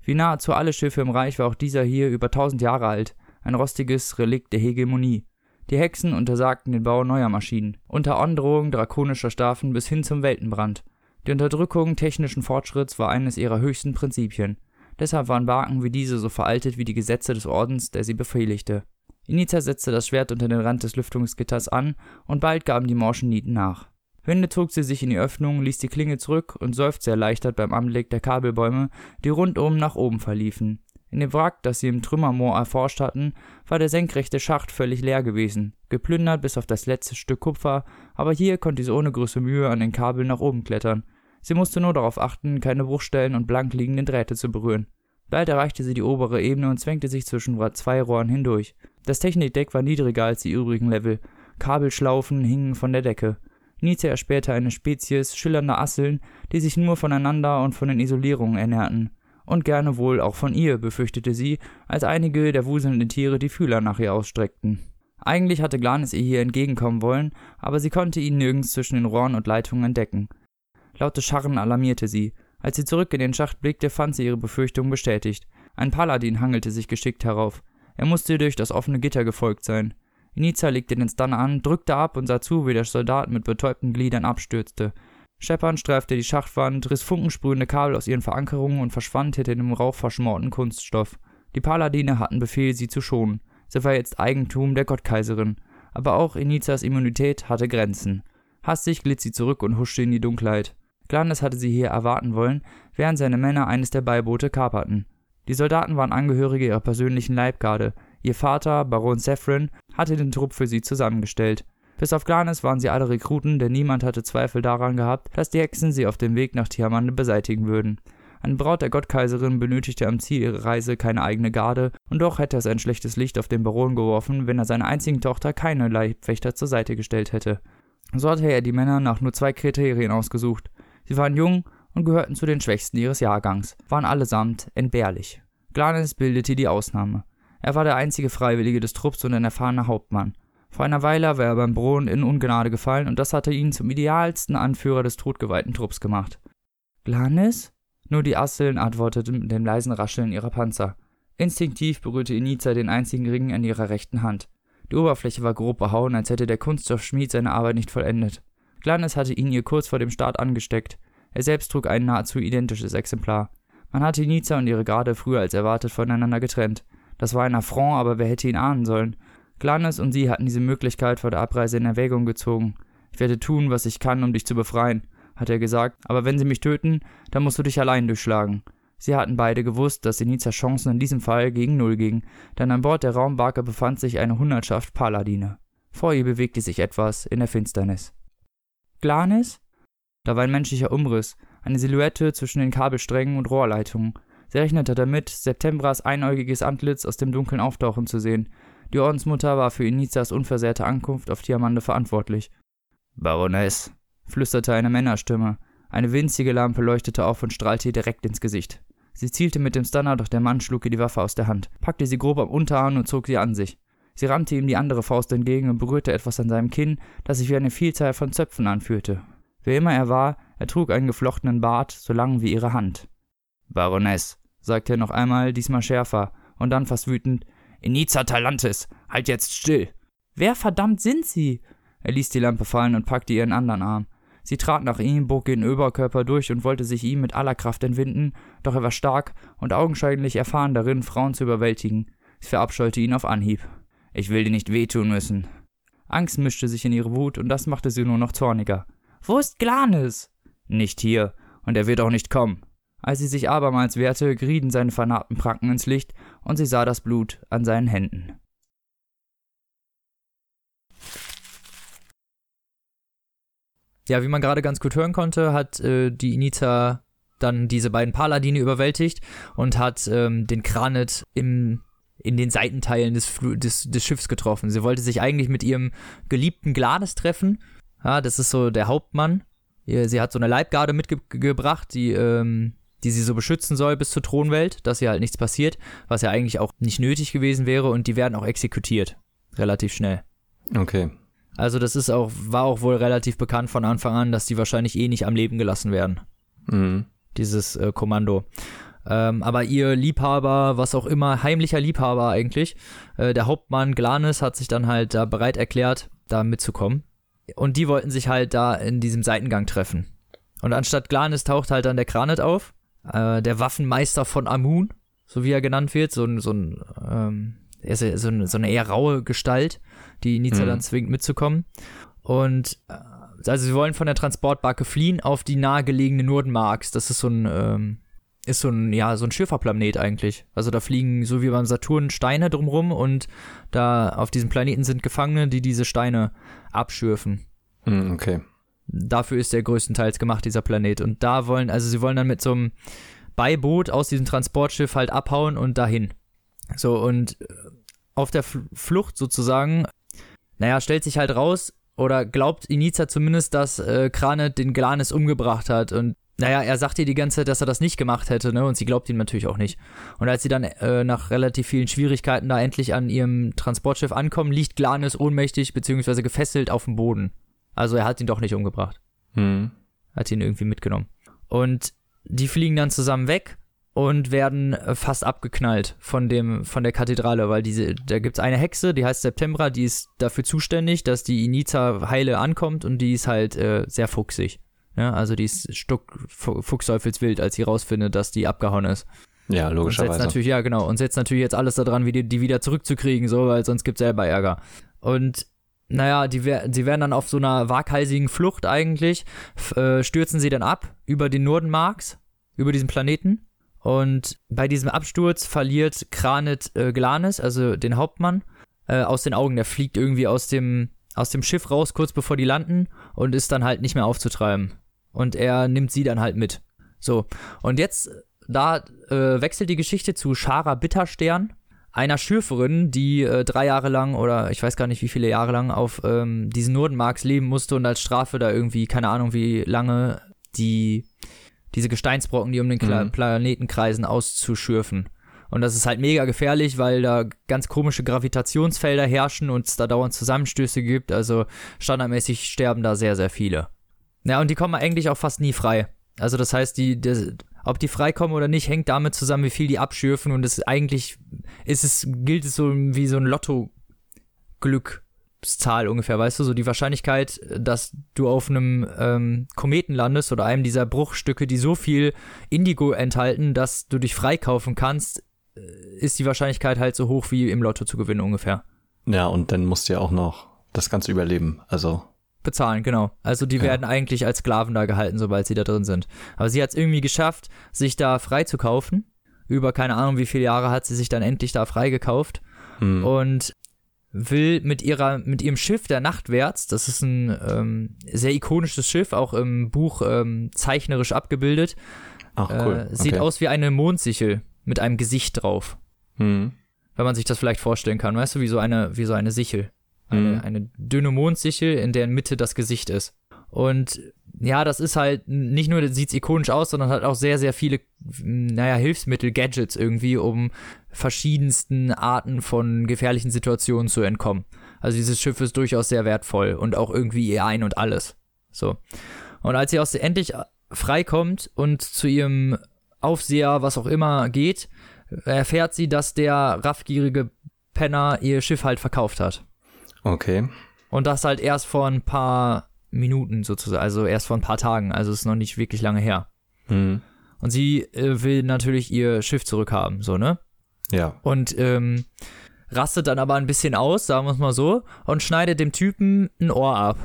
Wie nahezu alle Schiffe im Reich war auch dieser hier über tausend Jahre alt, ein rostiges Relikt der Hegemonie. Die Hexen untersagten den Bau neuer Maschinen, unter Androhung drakonischer Strafen bis hin zum Weltenbrand. Die Unterdrückung technischen Fortschritts war eines ihrer höchsten Prinzipien. Deshalb waren Barken wie diese so veraltet wie die Gesetze des Ordens, der sie befehligte. Iniza setzte das Schwert unter den Rand des Lüftungsgitters an, und bald gaben die morschen Nieten nach. Winde zog sie sich in die Öffnung, ließ die Klinge zurück und seufzte erleichtert beim Anblick der Kabelbäume, die rundum nach oben verliefen. In dem Wrack, das sie im Trümmermoor erforscht hatten, war der senkrechte Schacht völlig leer gewesen, geplündert bis auf das letzte Stück Kupfer, aber hier konnte sie ohne große Mühe an den Kabeln nach oben klettern. Sie musste nur darauf achten, keine Bruchstellen und blank liegenden Drähte zu berühren. Bald erreichte sie die obere Ebene und zwängte sich zwischen zwei Rohren hindurch. Das Technikdeck war niedriger als die übrigen Level. Kabelschlaufen hingen von der Decke. Nietzsche erspähte eine Spezies schillernder Asseln, die sich nur voneinander und von den Isolierungen ernährten. Und gerne wohl auch von ihr, befürchtete sie, als einige der wuselnden Tiere die Fühler nach ihr ausstreckten. Eigentlich hatte Glanis ihr hier entgegenkommen wollen, aber sie konnte ihn nirgends zwischen den Rohren und Leitungen entdecken. Laute Scharren alarmierte sie. Als sie zurück in den Schacht blickte, fand sie ihre Befürchtungen bestätigt. Ein Paladin hangelte sich geschickt herauf. Er musste durch das offene Gitter gefolgt sein. Iniza legte den Stun an, drückte ab und sah zu, wie der Soldat mit betäubten Gliedern abstürzte. Scheppern streifte die Schachtwand, riss funkensprühende Kabel aus ihren Verankerungen und verschwand hinter dem Rauch verschmorten Kunststoff. Die Paladine hatten Befehl, sie zu schonen. Sie war jetzt Eigentum der Gottkaiserin. Aber auch Inizas Immunität hatte Grenzen. Hastig glitt sie zurück und huschte in die Dunkelheit. Glandes hatte sie hier erwarten wollen, während seine Männer eines der Beiboote kaperten. Die Soldaten waren Angehörige ihrer persönlichen Leibgarde. Ihr Vater, Baron Saffron, hatte den Trupp für sie zusammengestellt. Bis auf Glanes waren sie alle Rekruten, denn niemand hatte Zweifel daran gehabt, dass die Hexen sie auf dem Weg nach Tiamande beseitigen würden. Eine Braut der Gottkaiserin benötigte am Ziel ihrer Reise keine eigene Garde, und doch hätte es ein schlechtes Licht auf den Baron geworfen, wenn er seiner einzigen Tochter keine Leibwächter zur Seite gestellt hätte. So hatte er die Männer nach nur zwei Kriterien ausgesucht. Sie waren jung und gehörten zu den Schwächsten ihres Jahrgangs, waren allesamt entbehrlich. Glanes bildete die Ausnahme. Er war der einzige Freiwillige des Trupps und ein erfahrener Hauptmann. Vor einer Weile war er beim Bron in Ungnade gefallen und das hatte ihn zum idealsten Anführer des totgeweihten Trupps gemacht. Glanis? Nur die Asseln antworteten mit dem leisen Rascheln ihrer Panzer. Instinktiv berührte Inica den einzigen Ring an ihrer rechten Hand. Die Oberfläche war grob behauen, als hätte der Kunststoffschmied seine Arbeit nicht vollendet. Glanis hatte ihn ihr kurz vor dem Start angesteckt. Er selbst trug ein nahezu identisches Exemplar. Man hatte Inica und ihre Garde früher als erwartet voneinander getrennt. Das war ein Affront, aber wer hätte ihn ahnen sollen? Glanis und sie hatten diese Möglichkeit vor der Abreise in Erwägung gezogen. Ich werde tun, was ich kann, um dich zu befreien, hat er gesagt, aber wenn sie mich töten, dann musst du dich allein durchschlagen. Sie hatten beide gewusst, dass Inizas Chancen in diesem Fall gegen Null gingen, denn an Bord der Raumbarke befand sich eine Hundertschaft Paladine. Vor ihr bewegte sich etwas in der Finsternis. Glanis? Da war ein menschlicher Umriss, eine Silhouette zwischen den Kabelsträngen und Rohrleitungen. Sie rechnete damit, Septembras einäugiges Antlitz aus dem Dunkeln auftauchen zu sehen. Die Ordensmutter war für Inizas unversehrte Ankunft auf Diamande verantwortlich. Baroness, flüsterte eine Männerstimme. Eine winzige Lampe leuchtete auf und strahlte ihr direkt ins Gesicht. Sie zielte mit dem Stunner, doch der Mann schlug ihr die Waffe aus der Hand, packte sie grob am Unterarm und zog sie an sich. Sie rannte ihm die andere Faust entgegen und berührte etwas an seinem Kinn, das sich wie eine Vielzahl von Zöpfen anfühlte. Wer immer er war, er trug einen geflochtenen Bart, so lang wie ihre Hand. Baroness, sagte er noch einmal, diesmal schärfer, und dann fast wütend, Iniza Talantis, halt jetzt still! Wer verdammt sind Sie? Er ließ die Lampe fallen und packte ihren anderen Arm. Sie trat nach ihm, bog ihren Oberkörper durch und wollte sich ihm mit aller Kraft entwinden, doch er war stark und augenscheinlich erfahren darin, Frauen zu überwältigen. Sie verabscheute ihn auf Anhieb. Ich will dir nicht wehtun müssen. Angst mischte sich in ihre Wut und das machte sie nur noch zorniger. Wo ist Glanis? Nicht hier, und er wird auch nicht kommen. Als sie sich abermals wehrte, gerieten seine vernarbten Pranken ins Licht und sie sah das Blut an seinen Händen. Ja, wie man gerade ganz gut hören konnte, hat äh, die Inita dann diese beiden Paladine überwältigt und hat ähm, den Kranet im, in den Seitenteilen des, des, des Schiffs getroffen. Sie wollte sich eigentlich mit ihrem geliebten Glades treffen. Ja, das ist so der Hauptmann. Sie hat so eine Leibgarde mitgebracht, die, ähm, die sie so beschützen soll bis zur Thronwelt, dass ihr halt nichts passiert, was ja eigentlich auch nicht nötig gewesen wäre und die werden auch exekutiert. Relativ schnell. Okay. Also das ist auch, war auch wohl relativ bekannt von Anfang an, dass die wahrscheinlich eh nicht am Leben gelassen werden. Mhm. Dieses äh, Kommando. Ähm, aber ihr Liebhaber, was auch immer, heimlicher Liebhaber eigentlich, äh, der Hauptmann Glanis hat sich dann halt da bereit erklärt, da mitzukommen. Und die wollten sich halt da in diesem Seitengang treffen. Und anstatt Glanis taucht halt dann der Kranet auf, äh, der Waffenmeister von Amun, so wie er genannt wird, so ein, so ein ähm, so, eine, so eine eher raue Gestalt, die Nizza mhm. dann zwingt mitzukommen. Und äh, also sie wollen von der Transportbarke fliehen auf die nahegelegene Nurdenmarks. Das ist so ein ähm, ist so ein ja so ein Schifferplanet eigentlich. Also da fliegen so wie beim Saturn Steine drumrum und da auf diesem Planeten sind Gefangene, die diese Steine abschürfen. Mhm, okay. Dafür ist der größtenteils gemacht dieser Planet und da wollen also sie wollen dann mit so einem bei Boot aus diesem Transportschiff halt abhauen und dahin. So, und äh, auf der Flucht sozusagen, naja, stellt sich halt raus, oder glaubt Iniza zumindest, dass äh, Kranet den Glanis umgebracht hat. Und naja, er sagt ihr die ganze Zeit, dass er das nicht gemacht hätte, ne? Und sie glaubt ihm natürlich auch nicht. Und als sie dann äh, nach relativ vielen Schwierigkeiten da endlich an ihrem Transportschiff ankommen, liegt Glanis ohnmächtig bzw. gefesselt auf dem Boden. Also er hat ihn doch nicht umgebracht. Hm. Hat ihn irgendwie mitgenommen. Und die fliegen dann zusammen weg und werden äh, fast abgeknallt von dem von der Kathedrale, weil diese da gibt's eine Hexe, die heißt Septembra, die ist dafür zuständig, dass die Iniza heile ankommt und die ist halt äh, sehr fuchsig. Ja, also die ist Stuck Fuchsteufelswild, als sie rausfindet, dass die abgehauen ist. Ja, logischerweise. Und setzt natürlich, ja, genau. Und setzt natürlich jetzt alles daran, wie die, die wieder zurückzukriegen, so, weil sonst gibt's selber Ärger. Und naja, die, sie werden dann auf so einer waghalsigen Flucht eigentlich, äh, stürzen sie dann ab über den Norden Marks, über diesen Planeten und bei diesem Absturz verliert Kranet äh, Glanis, also den Hauptmann, äh, aus den Augen. Der fliegt irgendwie aus dem, aus dem Schiff raus, kurz bevor die landen, und ist dann halt nicht mehr aufzutreiben. Und er nimmt sie dann halt mit. So, und jetzt, da äh, wechselt die Geschichte zu Shara Bitterstern, einer Schürferin, die äh, drei Jahre lang oder ich weiß gar nicht wie viele Jahre lang auf ähm, diesen Nordenmarks leben musste und als Strafe da irgendwie, keine Ahnung wie lange, die diese Gesteinsbrocken, die um den mhm. Planeten kreisen, auszuschürfen. Und das ist halt mega gefährlich, weil da ganz komische Gravitationsfelder herrschen und es da dauernd Zusammenstöße gibt. Also standardmäßig sterben da sehr, sehr viele. Ja, und die kommen eigentlich auch fast nie frei. Also das heißt, die, die ob die freikommen oder nicht, hängt damit zusammen, wie viel die abschürfen. Und es eigentlich ist es, gilt es so wie so ein Lotto-Glück. Zahl ungefähr, weißt du, so die Wahrscheinlichkeit, dass du auf einem ähm, Kometen landest oder einem dieser Bruchstücke, die so viel Indigo enthalten, dass du dich freikaufen kannst, äh, ist die Wahrscheinlichkeit halt so hoch wie im Lotto zu gewinnen ungefähr. Ja, und dann musst du ja auch noch das Ganze überleben, also. Bezahlen, genau. Also die ja. werden eigentlich als Sklaven da gehalten, sobald sie da drin sind. Aber sie hat es irgendwie geschafft, sich da freizukaufen. Über keine Ahnung, wie viele Jahre hat sie sich dann endlich da freigekauft. Hm. Und will mit ihrer mit ihrem Schiff der Nachtwärts, das ist ein ähm, sehr ikonisches Schiff, auch im Buch ähm, zeichnerisch abgebildet. Ach cool. Äh, sieht okay. aus wie eine Mondsichel mit einem Gesicht drauf. Hm. Wenn man sich das vielleicht vorstellen kann, weißt du, wie so eine wie so eine Sichel, eine, hm. eine dünne Mondsichel, in deren Mitte das Gesicht ist. Und ja, das ist halt nicht nur sieht's ikonisch aus, sondern hat auch sehr, sehr viele, naja, Hilfsmittel, Gadgets irgendwie, um verschiedensten Arten von gefährlichen Situationen zu entkommen. Also dieses Schiff ist durchaus sehr wertvoll und auch irgendwie ihr Ein und alles. So. Und als sie aus endlich freikommt und zu ihrem Aufseher, was auch immer, geht, erfährt sie, dass der raffgierige Penner ihr Schiff halt verkauft hat. Okay. Und das halt erst vor ein paar Minuten sozusagen, also erst vor ein paar Tagen, also ist noch nicht wirklich lange her. Mhm. Und sie äh, will natürlich ihr Schiff zurückhaben, so, ne? Ja. Und ähm, rastet dann aber ein bisschen aus, sagen wir es mal so, und schneidet dem Typen ein Ohr ab.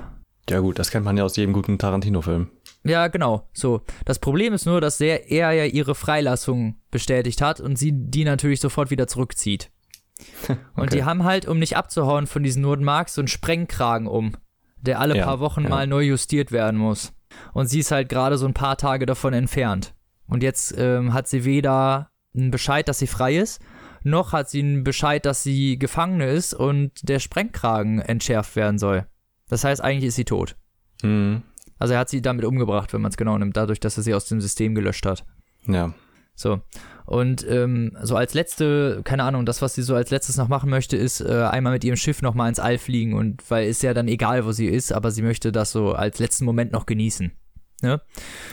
Ja gut, das kennt man ja aus jedem guten Tarantino-Film. Ja, genau. So. Das Problem ist nur, dass er ja ihre Freilassung bestätigt hat und sie die natürlich sofort wieder zurückzieht. Okay. [laughs] Und die haben halt, um nicht abzuhauen von diesen Nordenmarks, so einen Sprengkragen um der alle ja, paar Wochen ja. mal neu justiert werden muss. Und sie ist halt gerade so ein paar Tage davon entfernt. Und jetzt ähm, hat sie weder einen Bescheid, dass sie frei ist, noch hat sie einen Bescheid, dass sie Gefangene ist und der Sprengkragen entschärft werden soll. Das heißt, eigentlich ist sie tot. Mhm. Also er hat sie damit umgebracht, wenn man es genau nimmt, dadurch, dass er sie aus dem System gelöscht hat. Ja. So. Und ähm, so als letzte, keine Ahnung, das, was sie so als letztes noch machen möchte, ist äh, einmal mit ihrem Schiff nochmal ins All fliegen und weil ist ja dann egal, wo sie ist, aber sie möchte das so als letzten Moment noch genießen. Ne?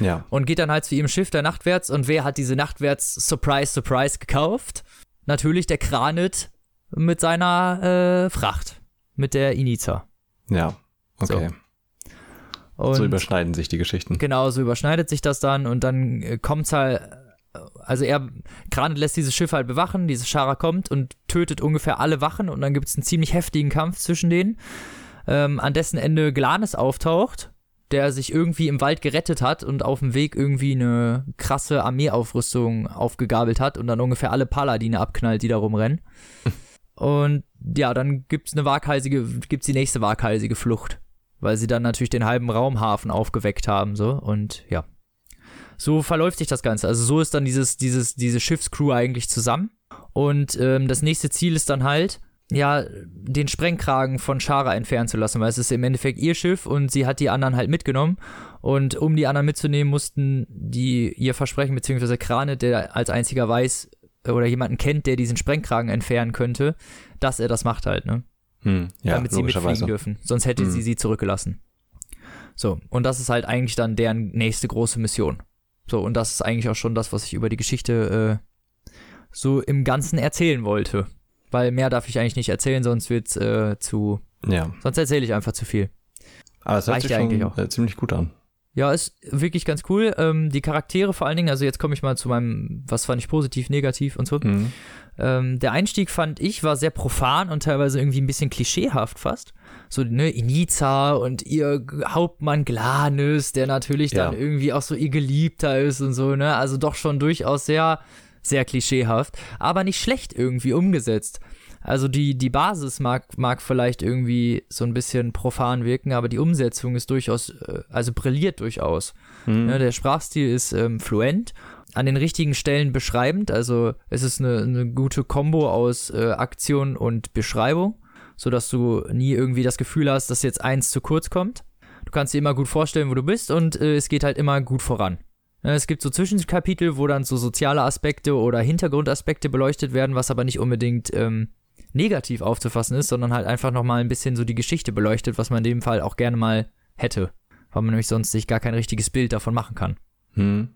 Ja. Und geht dann halt zu ihrem Schiff der Nachtwärts und wer hat diese Nachtwärts Surprise, Surprise gekauft? Natürlich der Kranet mit seiner äh, Fracht, mit der Iniza. Ja, okay. So. Und so überschneiden sich die Geschichten. Genau, so überschneidet sich das dann und dann äh, kommt's halt also er, Granet lässt dieses Schiff halt bewachen, diese Schara kommt und tötet ungefähr alle Wachen und dann gibt es einen ziemlich heftigen Kampf zwischen denen, ähm, an dessen Ende Glanes auftaucht, der sich irgendwie im Wald gerettet hat und auf dem Weg irgendwie eine krasse Armeeaufrüstung aufgegabelt hat und dann ungefähr alle Paladine abknallt, die da rumrennen. [laughs] und ja, dann gibt's eine waghalsige, gibt's die nächste waghalsige Flucht, weil sie dann natürlich den halben Raumhafen aufgeweckt haben, so und ja. So verläuft sich das Ganze. Also so ist dann dieses, dieses, diese Schiffscrew eigentlich zusammen. Und ähm, das nächste Ziel ist dann halt, ja, den Sprengkragen von Shara entfernen zu lassen, weil es ist im Endeffekt ihr Schiff und sie hat die anderen halt mitgenommen. Und um die anderen mitzunehmen, mussten die ihr versprechen, beziehungsweise Krane, der als einziger weiß oder jemanden kennt, der diesen Sprengkragen entfernen könnte, dass er das macht halt, ne? Hm, ja, Damit sie mitfliegen dürfen. Sonst hätte Hm. sie sie zurückgelassen. So, und das ist halt eigentlich dann deren nächste große Mission. So, und das ist eigentlich auch schon das, was ich über die Geschichte äh, so im Ganzen erzählen wollte. Weil mehr darf ich eigentlich nicht erzählen, sonst wird's äh, zu. Ja, Sonst erzähle ich einfach zu viel. aber es hört sich schon eigentlich auch. äh, ziemlich gut an. Ja, ist wirklich ganz cool. Ähm, die Charaktere vor allen Dingen, also jetzt komme ich mal zu meinem, was fand ich positiv, negativ und so. Mhm. Ähm, der Einstieg fand ich war sehr profan und teilweise irgendwie ein bisschen klischeehaft fast. So, ne, Iniza und ihr Hauptmann Glanis, der natürlich Ja. dann irgendwie auch so ihr Geliebter ist und so, ne? Also doch schon durchaus sehr, sehr klischeehaft, aber nicht schlecht irgendwie umgesetzt. Also die, die Basis mag, mag vielleicht irgendwie so ein bisschen profan wirken, aber die Umsetzung ist durchaus, äh, also brilliert durchaus. Mhm. Ne, der Sprachstil ist ähm, fluent, an den richtigen Stellen beschreibend. Also es ist eine, eine gute Kombo aus äh, Aktion und Beschreibung, sodass du nie irgendwie das Gefühl hast, dass jetzt eins zu kurz kommt. Du kannst dir immer gut vorstellen, wo du bist und äh, es geht halt immer gut voran. Ne, Es gibt so Zwischenkapitel, wo dann so soziale Aspekte oder Hintergrundaspekte beleuchtet werden, was aber nicht unbedingt ähm, negativ aufzufassen ist, sondern halt einfach nochmal ein bisschen so die Geschichte beleuchtet, was man in dem Fall auch gerne mal hätte, weil man nämlich sonst sich gar kein richtiges Bild davon machen kann. Mhm.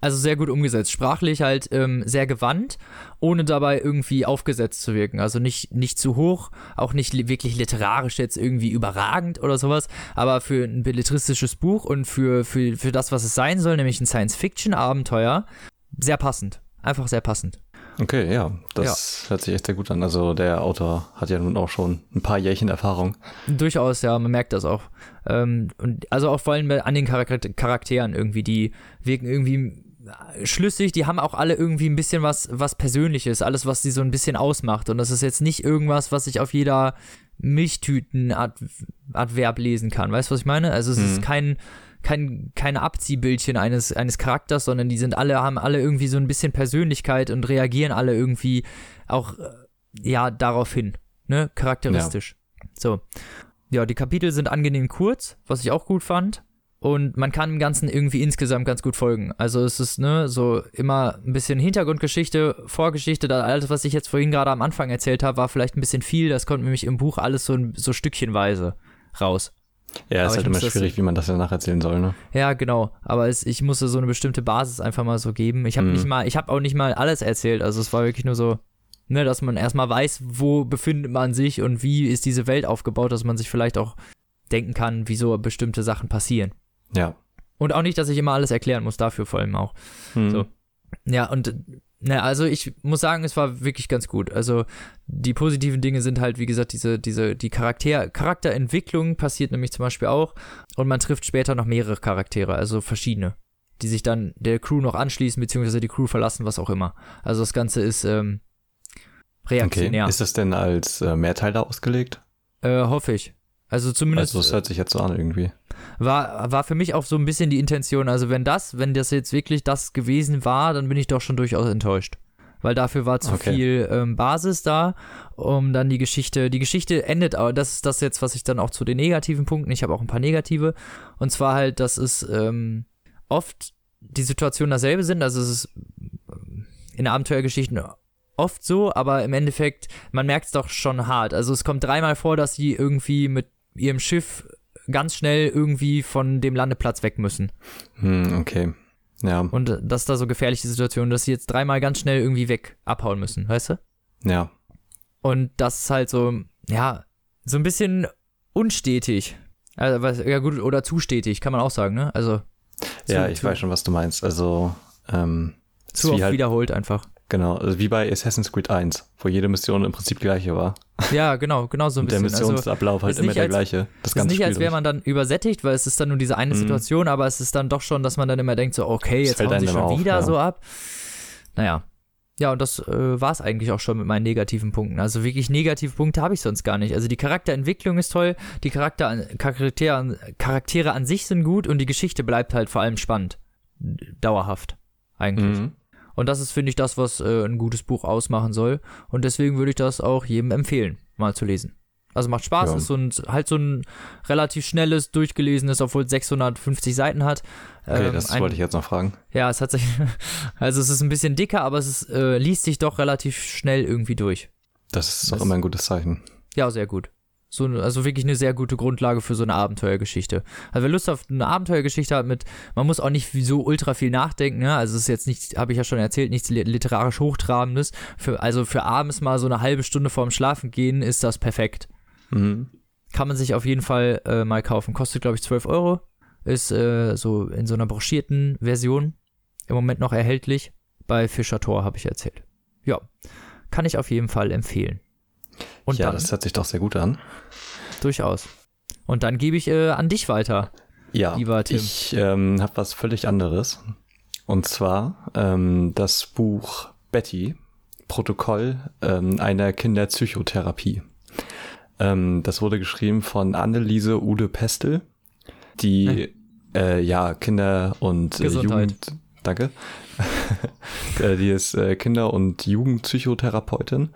Also sehr gut umgesetzt. Sprachlich halt ähm, sehr gewandt, ohne dabei irgendwie aufgesetzt zu wirken. Also nicht, nicht zu hoch, auch nicht li wirklich literarisch jetzt irgendwie überragend oder sowas, aber für ein belletristisches Buch und für, für, für das, was es sein soll, nämlich ein Science-Fiction-Abenteuer, sehr passend. Einfach sehr passend. Okay, ja, das hört sich echt sehr gut an. Also der Autor hat ja nun auch schon ein paar Jährchen Erfahrung. Durchaus, ja, man merkt das auch. Ähm, und also auch vor allem bei- an den Charak- Charakteren irgendwie, die wirken irgendwie schlüssig, die haben auch alle irgendwie ein bisschen was, was Persönliches, alles, was sie so ein bisschen ausmacht. Und das ist jetzt nicht irgendwas, was ich auf jeder Milchtüten-Adverb lesen kann. Weißt du, was ich meine? Also es ist Mhm. kein, kein, keine Abziehbildchen eines, eines Charakters, sondern die sind alle, haben alle irgendwie so ein bisschen Persönlichkeit und reagieren alle irgendwie auch, äh, ja, darauf hin. Ne? Charakteristisch. So. Ja, die Kapitel sind angenehm kurz, was ich auch gut fand. Und man kann dem Ganzen irgendwie insgesamt ganz gut folgen. Also es ist, ne, so immer ein bisschen Hintergrundgeschichte, Vorgeschichte, da alles, was ich jetzt vorhin gerade am Anfang erzählt habe, war vielleicht ein bisschen viel. Das kommt nämlich im Buch alles so, so stückchenweise raus. Ja, Aber ist halt immer schwierig, wie man das ja nacherzählen soll, ne? Ja, genau. Aber es, ich musste so eine bestimmte Basis einfach mal so geben. Ich habe Mhm. nicht mal, ich habe auch nicht mal alles erzählt. Also es war wirklich nur so, ne, dass man erstmal weiß, wo befindet man sich und wie ist diese Welt aufgebaut, dass man sich vielleicht auch denken kann, wieso bestimmte Sachen passieren. Ja. Und auch nicht, dass ich immer alles erklären muss, dafür vor allem auch. Hm. So. Ja, und na, also ich muss sagen, es war wirklich ganz gut. Also die positiven Dinge sind halt, wie gesagt, diese, diese, die Charakter, Charakterentwicklung passiert nämlich zum Beispiel auch. Und man trifft später noch mehrere Charaktere, also verschiedene, die sich dann der Crew noch anschließen, beziehungsweise die Crew verlassen, was auch immer. Also das Ganze ist ähm, Okay. reaktionär. Ist das denn als äh, Mehrteiler ausgelegt? Äh, hoffe ich. Also zumindest Also es hört sich jetzt so an irgendwie. War, war für mich auch so ein bisschen die Intention. Also wenn das, wenn das jetzt wirklich das gewesen war, dann bin ich doch schon durchaus enttäuscht. Weil dafür war zu Okay. viel ähm, Basis da, um dann die Geschichte, die Geschichte endet, aber das ist das jetzt, was ich dann auch zu den negativen Punkten, ich habe auch ein paar negative, und zwar halt, dass es ähm, oft die Situationen dasselbe sind, also es ist ähm, in Abenteuergeschichten oft so, aber im Endeffekt, man merkt es doch schon hart. Also es kommt dreimal vor, dass sie irgendwie mit ihrem Schiff ganz schnell irgendwie von dem Landeplatz weg müssen. Hm, okay. Ja, Und das ist da so gefährliche Situation, dass sie jetzt dreimal ganz schnell irgendwie weg abhauen müssen, weißt du? ja. Und das ist halt so, ja, so ein bisschen unstetig. Also, was, ja gut, oder zu stetig, kann man auch sagen, ne? Also ja, zu- ich zu- weiß schon, was du meinst. Also, ähm, zu oft halt, wiederholt einfach. Genau, also wie bei Assassin's Creed 1, wo jede Mission im Prinzip die gleiche war. Ja, genau, genau so ein Und [laughs] der bisschen. Also, Missionsablauf halt ist immer der als- gleiche. Das es ist ganze nicht, als Spiel wäre man dann übersättigt, weil es ist dann nur diese eine Mhm. Situation, aber es ist dann doch schon, dass man dann immer denkt, so, okay, jetzt fällt hauen sie schon auf, wieder ja. so ab. Naja. Ja, und das äh, war es eigentlich auch schon mit meinen negativen Punkten. Also wirklich negative Punkte habe ich sonst gar nicht. Also die Charakterentwicklung ist toll, die Charakter, Charaktere, Charaktere an sich sind gut und die Geschichte bleibt halt vor allem spannend. dauerhaft eigentlich. Mhm. Und das ist, finde ich, das, was äh, ein gutes Buch ausmachen soll. Und deswegen würde ich das auch jedem empfehlen, mal zu lesen. Also macht Spaß, Ja. ist so ein, halt so ein relativ schnelles, durchgelesenes, obwohl es 650 Seiten hat. Okay, Ähm, das ein- wollte ich jetzt noch fragen. Ja, es hat sich, [laughs] also es ist ein bisschen dicker, aber es ist, äh, liest sich doch relativ schnell irgendwie durch. Das ist auch immer ein gutes Zeichen. Ja, sehr gut. So, eine- also wirklich eine sehr gute Grundlage für so eine Abenteuergeschichte. Also wer Lust auf eine Abenteuergeschichte hat mit, man muss auch nicht so ultra viel nachdenken, ne? Also es ist jetzt nicht, habe ich ja schon erzählt, nichts li- literarisch Hochtrabendes. Für, also für abends mal so eine halbe Stunde vorm Schlafen gehen ist das perfekt. Mhm. Kann man sich auf jeden Fall äh, mal kaufen. Kostet, glaube ich, 12 Euro. Ist äh, so in so einer broschierten Version im Moment noch erhältlich. Bei Fischer Tor habe ich erzählt. Ja, kann ich auf jeden Fall empfehlen. Und ja, dann, das hört sich doch sehr gut an. durchaus. Und dann gebe ich äh, an dich weiter. Ja, ich ähm, habe was völlig anderes. Und zwar ähm, das Buch Betty, Protokoll ähm, einer Kinderpsychotherapie. Ähm, das wurde geschrieben von Anneliese Ude Pestel, die äh, ja Kinder und äh. Jugend, danke, [laughs] Äh, die ist äh, Kinder- und Jugendpsychotherapeutin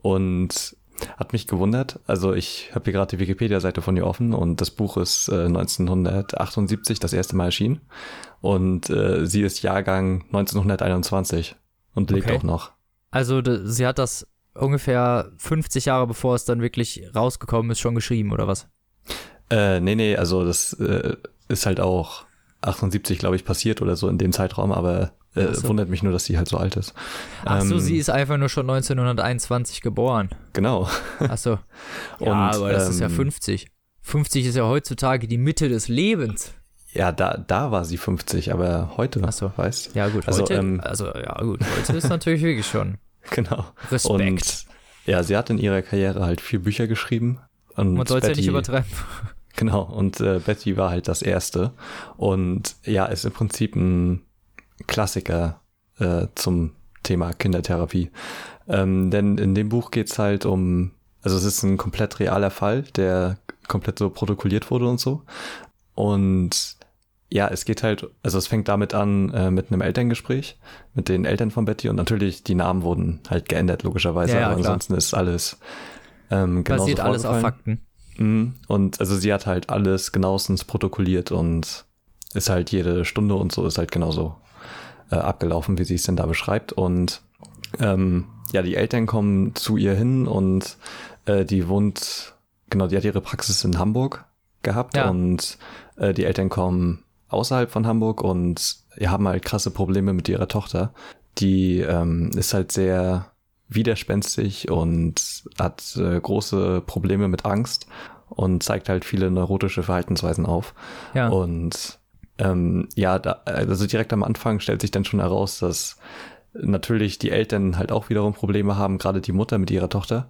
und hat mich gewundert. Also ich habe hier gerade die Wikipedia-Seite von ihr offen und das Buch ist äh, 1978 das erste Mal erschienen und äh, sie ist Jahrgang 1921 und lebt Okay. auch noch. Also sie hat das ungefähr 50 Jahre bevor es dann wirklich rausgekommen ist, schon geschrieben, oder was? Äh, nee, nee, also das äh, ist halt auch 78, glaube ich, passiert oder so in dem Zeitraum, aber äh, so. wundert mich nur, dass sie halt so alt ist. Ach so, Ähm, sie ist einfach nur schon 1921 geboren. Genau. Ach so. [laughs] Und, Ja, aber das ist ja ähm, 50. 50 ist ja heutzutage die Mitte des Lebens. Ja, da, da war sie 50, aber heute, Ach so. weißt Ja, gut, Also, heute, ähm, also ja, gut, heute ist natürlich wirklich schon [laughs] Genau. Respekt. Und ja, sie hat in ihrer Karriere halt vier Bücher geschrieben. Und Man soll es ja nicht übertreiben. [laughs] Genau, und äh, Betty war halt das erste. Und ja, ist im Prinzip ein Klassiker äh, zum Thema Kindertherapie. Ähm, denn in dem Buch geht's halt um, also es ist ein komplett realer Fall, der komplett so protokolliert wurde und so. Und ja, es geht halt, also es fängt damit an äh, mit einem Elterngespräch mit den Eltern von Betty und natürlich die Namen wurden halt geändert, logischerweise, Ja, ja, aber klar. ansonsten ist alles ähm, genauso Basiert alles auf. Fakten. Mhm. Und also sie hat halt alles genauestens protokolliert und ist halt jede Stunde und so ist halt genauso äh, abgelaufen, wie sie es denn da beschreibt. Und ähm, ja, die Eltern kommen zu ihr hin und äh, die wohnt, genau, die hat ihre Praxis in Hamburg gehabt Ja. und äh, die Eltern kommen außerhalb von Hamburg und ja, haben halt krasse Probleme mit ihrer Tochter. Die ähm, ist halt sehr widerspenstig und hat äh, große Probleme mit Angst und zeigt halt viele neurotische Verhaltensweisen auf. Ja. Und ähm, ja, da, also direkt am Anfang stellt sich dann schon heraus, dass natürlich die Eltern halt auch wiederum Probleme haben, gerade die Mutter mit ihrer Tochter.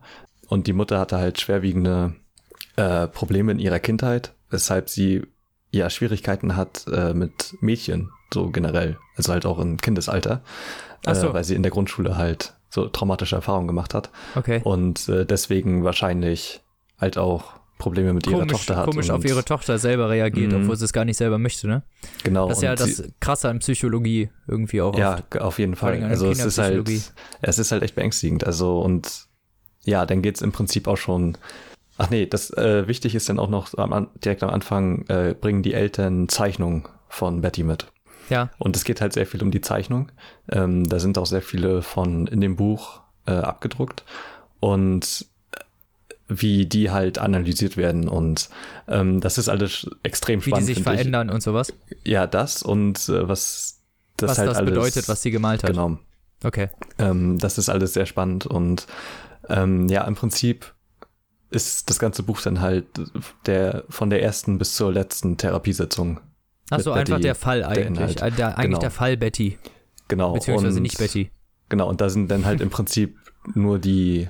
Und die Mutter hatte halt schwerwiegende äh, Probleme in ihrer Kindheit, weshalb sie ja Schwierigkeiten hat äh, mit Mädchen, so generell. Also halt auch im Kindesalter. Ach so. Äh, weil sie in der Grundschule halt so traumatische Erfahrungen gemacht hat. Okay. Und äh, deswegen wahrscheinlich halt auch Probleme mit ihrer Komisch, Tochter hat. komisch auf ihre Tochter selber reagiert, Mhm. obwohl sie es gar nicht selber möchte, ne? Genau. Das ist ja das Krasse an Psychologie irgendwie auch Ja, oft. auf jeden Fall. Also es ist halt, es ist halt echt beängstigend. Also und ja, dann geht's im Prinzip auch schon. Ach nee, das äh, wichtig ist dann auch noch am, direkt am Anfang äh, bringen die Eltern Zeichnungen von Betty mit. Ja, Und es geht halt sehr viel um die Zeichnung. Ähm, da sind auch sehr viele von in dem Buch äh, abgedruckt und wie die halt analysiert werden und ähm, das ist alles extrem wie die spannend. sich find ich. verändern und sowas. Ja, das und äh, was das was halt das alles bedeutet, was sie gemalt hat. genau. Okay. Ähm, das ist alles sehr spannend und ähm, ja, im Prinzip ist das ganze Buch dann halt der von der ersten bis zur letzten Therapiesitzung. Achso, einfach Betty, der Fall eigentlich. Inhalt. Äh, der, eigentlich Genau. der Fall Betty. Genau. Beziehungsweise und, nicht Betty. Genau, und da sind dann halt im [laughs] Prinzip nur die,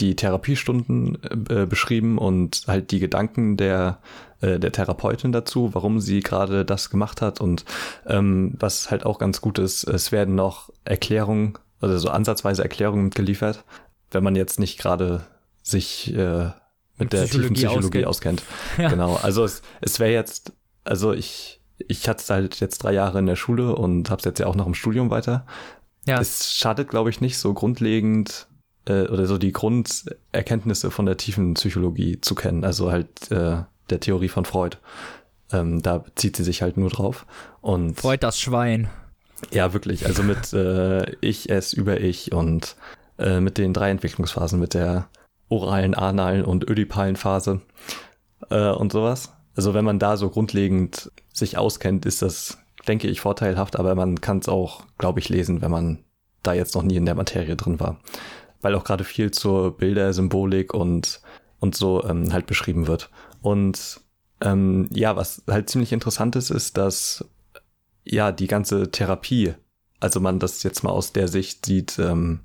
die Therapiestunden äh, beschrieben und halt die Gedanken der, äh, der Therapeutin dazu, warum sie gerade das gemacht hat. Und ähm, was halt auch ganz gut ist, es werden noch Erklärungen, also so ansatzweise Erklärungen mitgeliefert, wenn man jetzt nicht gerade sich äh, mit der tiefen Psychologie Psychologie auskennt. [laughs] Ja. Genau, also es, es wäre jetzt, also ich, ich hatte es halt jetzt drei Jahre in der Schule und habe es jetzt ja auch noch im Studium weiter. Ja. Es schadet, glaube ich, nicht so grundlegend äh, oder so die Grunderkenntnisse von der tiefen Psychologie zu kennen, also halt äh, der Theorie von Freud. Ähm, da zieht sie sich halt nur drauf. Und Freud das Schwein. ja, wirklich, also mit [laughs] äh, Ich, Es, über Ich und äh, mit den drei Entwicklungsphasen, mit der oralen, analen und ödipalen Phase äh, und sowas. Also wenn man da so grundlegend sich auskennt, ist das, denke ich, vorteilhaft, aber man kann es auch, glaube ich, lesen, wenn man da jetzt noch nie in der Materie drin war. Weil auch gerade viel zur Bilder, Symbolik und, und so ähm, halt beschrieben wird. Und ähm, ja, was halt ziemlich interessant ist, ist, dass ja die ganze Therapie, also man das jetzt mal aus der Sicht sieht, ähm,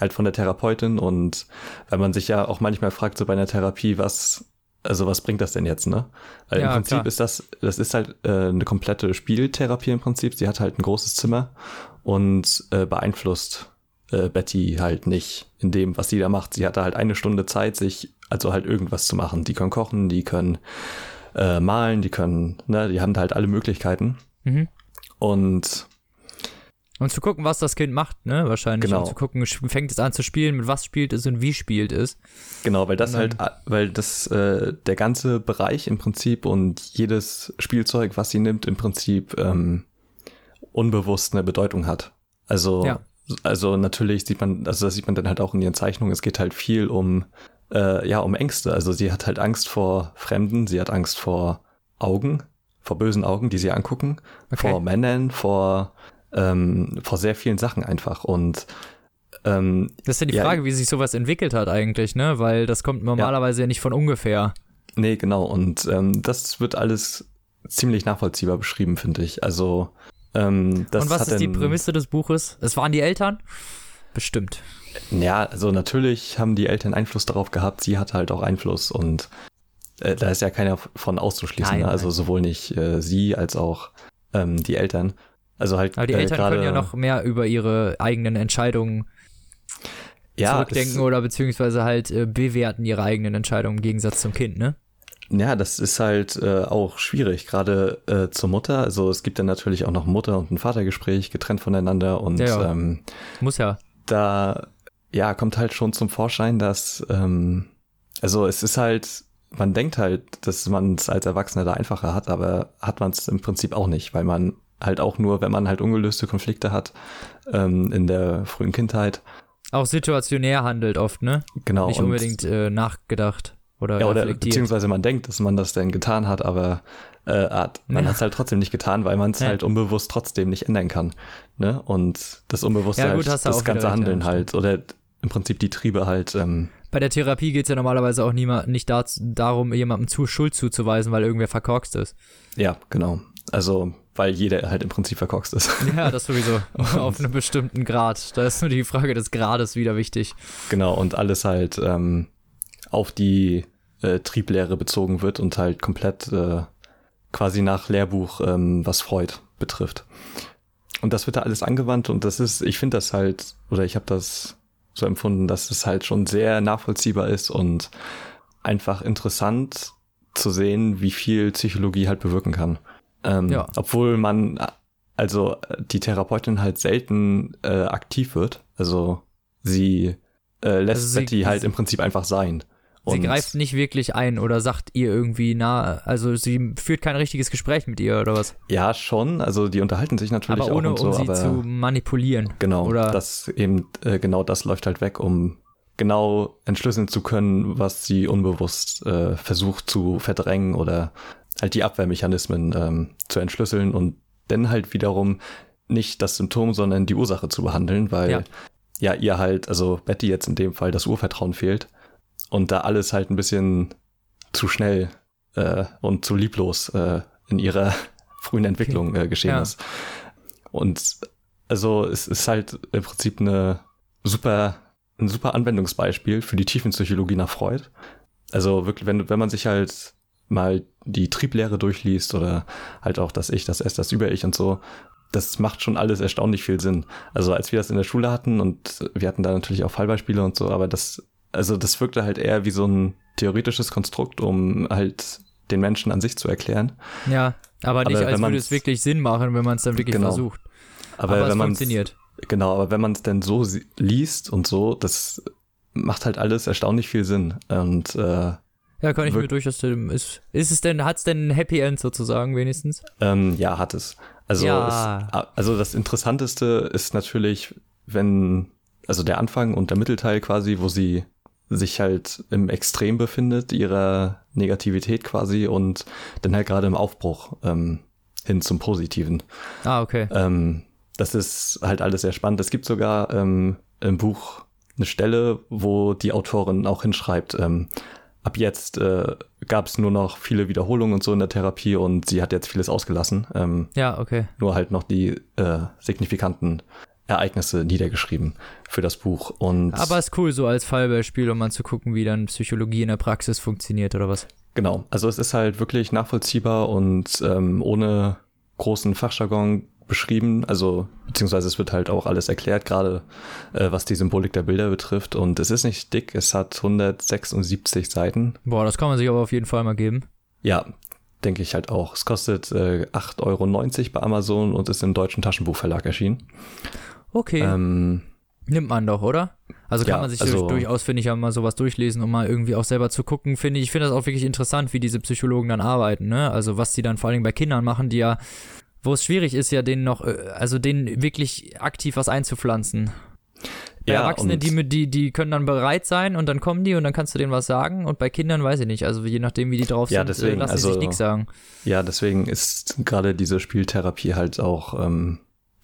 halt von der Therapeutin und weil man sich ja auch manchmal fragt so bei einer Therapie, was also was bringt das denn jetzt, ne? Weil Ja, im Prinzip klar. ist das, das ist halt äh, eine komplette Spieltherapie im Prinzip. Sie hat halt ein großes Zimmer und äh, beeinflusst äh, Betty halt nicht in dem, was sie da macht. Sie hatte halt eine Stunde Zeit, sich also halt irgendwas zu machen. Die können kochen, die können äh, malen, die können, ne, die haben halt alle Möglichkeiten. Mhm. Und Um zu gucken, was das Kind macht, ne? Wahrscheinlich. Genau. Um zu gucken, fängt es an zu spielen, mit was spielt es und wie spielt es. Genau, weil das Und halt, weil das äh, der ganze Bereich im Prinzip und jedes Spielzeug, was sie nimmt, im Prinzip ähm, unbewusst eine Bedeutung hat. Also, Ja. Also natürlich sieht man, also das sieht man dann halt auch in ihren Zeichnungen. Es geht halt viel um, äh, ja, um Ängste. Also sie hat halt Angst vor Fremden, sie hat Angst vor Augen, vor bösen Augen, die sie angucken, Okay. vor Männern, vor ähm, vor sehr vielen Sachen einfach und ähm, Das ist ja die Ja, Frage, wie sich sowas entwickelt hat eigentlich, ne? Weil das kommt normalerweise ja nicht von ungefähr. Nee, genau. Und ähm, das wird alles ziemlich nachvollziehbar beschrieben, finde ich. Also, ähm, das und was hat ist die Prämisse des Buches? Es waren die Eltern? Bestimmt. Ja, also natürlich haben die Eltern Einfluss darauf gehabt. Sie hatte halt auch Einfluss und äh, da ist ja keiner von auszuschließen. Nein, ne? Also nein. sowohl nicht äh, sie als auch ähm, die Eltern. Also halt Aber die äh, Eltern gerade- können ja noch mehr über ihre eigenen Entscheidungen ja, zurückdenken es- oder beziehungsweise halt äh, bewerten ihre eigenen Entscheidungen im Gegensatz zum Kind, ne? Ja, das ist halt äh, auch schwierig, gerade äh, zur Mutter. Also es gibt dann natürlich auch noch Mutter- und ein Vatergespräch, getrennt voneinander und Ja, ja. Ähm, Muss ja. da ja kommt halt schon zum Vorschein, dass ähm, also es ist halt, man denkt halt, dass man es als Erwachsener da einfacher hat, aber hat man es im Prinzip auch nicht, weil man halt auch nur, wenn man halt ungelöste Konflikte hat ähm, in der frühen Kindheit, Auch situationär handelt oft, ne? genau Nicht unbedingt äh, nachgedacht oder, ja, oder beziehungsweise man denkt, dass man das denn getan hat, aber äh, hat, man Ja. hat es halt trotzdem nicht getan, weil man es Ja. halt unbewusst trotzdem nicht ändern kann. Ne? Und das Unbewusste Ja, gut, halt, das ganze recht, Handeln ja, halt oder im Prinzip die Triebe halt ähm, Bei der Therapie geht es ja normalerweise auch niema- nicht dazu, darum, jemandem zu Schuld zuzuweisen, weil irgendwer verkorkst ist. Ja, genau. Also, weil jeder halt im Prinzip verkorkst ist. [laughs] Ja, das sowieso. [laughs] Auf einem bestimmten Grad. Da ist nur die Frage des Grades wieder wichtig. genau, und alles halt ähm, auf die äh, Trieblehre bezogen wird und halt komplett äh, quasi nach Lehrbuch, ähm, was Freud betrifft. Und das wird da alles angewandt und das ist, ich finde das halt, oder ich habe das so empfunden, dass es halt schon sehr nachvollziehbar ist und einfach interessant zu sehen, wie viel Psychologie halt bewirken kann. Ähm, Ja. Obwohl man, also die Therapeutin halt selten äh, aktiv wird. Also sie äh, lässt Also sie- Betty halt im Prinzip einfach sein. Sie Und- greift nicht wirklich ein oder sagt ihr irgendwie nah, also sie führt kein richtiges Gespräch mit ihr oder was. Ja, schon. Also die unterhalten sich natürlich Aber auch ohne, und so, um sie zu manipulieren. genau, oder- das eben äh, genau das läuft halt weg, um genau entschlüsseln zu können, was sie unbewusst äh, versucht zu verdrängen oder halt die Abwehrmechanismen ähm, zu entschlüsseln und dann halt wiederum nicht das Symptom, sondern die Ursache zu behandeln, weil Ja. ja, ihr halt, also Betty jetzt in dem Fall das Urvertrauen fehlt und da alles halt ein bisschen zu schnell äh, und zu lieblos äh, in ihrer [laughs] frühen Entwicklung äh, geschehen Ja. ist. Und also es ist halt im Prinzip eine super, ein super Anwendungsbeispiel für die Tiefenpsychologie nach Freud. Also wirklich, wenn, wenn man sich halt mal die Trieblehre durchliest oder halt auch das Ich, das Es, das Über-Ich und so, das macht schon alles erstaunlich viel Sinn. Also als wir das in der Schule hatten und wir hatten da natürlich auch Fallbeispiele und so, aber das, also das wirkte halt eher wie so ein theoretisches Konstrukt, um halt den Menschen an sich zu erklären. Ja, aber nicht, Aber als würde es wirklich Sinn machen, wenn man es dann wirklich Genau. versucht. Aber, Aber, es wenn man funktioniert. Genau, aber wenn man es denn so liest und so, das macht halt alles erstaunlich viel Sinn. Und äh, Ja, kann ich mir durchaus. Ist, ist es denn, hat es denn ein Happy End sozusagen wenigstens? ähm, ja, hat es. Also, Ja. es, also das Interessanteste ist natürlich, wenn, also der Anfang und der Mittelteil quasi, wo sie sich halt im Extrem befindet, ihrer Negativität quasi und dann halt gerade im Aufbruch ähm, hin zum Positiven. Ah, okay. Ähm, das ist halt alles sehr spannend. Es gibt sogar ähm, im Buch eine Stelle, wo die Autorin auch hinschreibt, ähm, ab jetzt äh, gab es nur noch viele Wiederholungen und so in der Therapie und sie hat jetzt vieles ausgelassen, ähm, Ja, okay. nur halt noch die äh, signifikanten Ereignisse niedergeschrieben für das Buch. Und Aber ist cool so als Fallbeispiel, um mal zu gucken, wie dann Psychologie in der Praxis funktioniert oder was. Genau, also es ist halt wirklich nachvollziehbar und ähm, ohne großen Fachjargon beschrieben, also beziehungsweise es wird halt auch alles erklärt, gerade äh, was die Symbolik der Bilder betrifft und es ist nicht dick, es hat 176 Seiten. Boah, das kann man sich aber auf jeden Fall mal geben. Ja, denke ich halt auch. Es kostet äh, 8,90 Euro bei Amazon und ist im deutschen Taschenbuchverlag erschienen. Okay. Ähm, Nimmt man doch, oder? Also kann Ja, man sich also- durchaus, finde ich, ja mal sowas durchlesen, um mal irgendwie auch selber zu gucken. Finde ich, finde das auch wirklich interessant, wie diese Psychologen dann arbeiten, ne? Also was die dann vor allem bei Kindern machen, die ja, wo es schwierig ist, ja denen noch, äh, also denen wirklich aktiv was einzupflanzen. Bei Ja, Erwachsenen, die, die, die können dann bereit sein und dann kommen die und dann kannst du denen was sagen. Und bei Kindern weiß ich nicht. Also je nachdem, wie die drauf Ja, sind, deswegen, äh, lassen sie also- sich nichts sagen. ja, deswegen ist gerade diese Spieltherapie halt auch, ähm,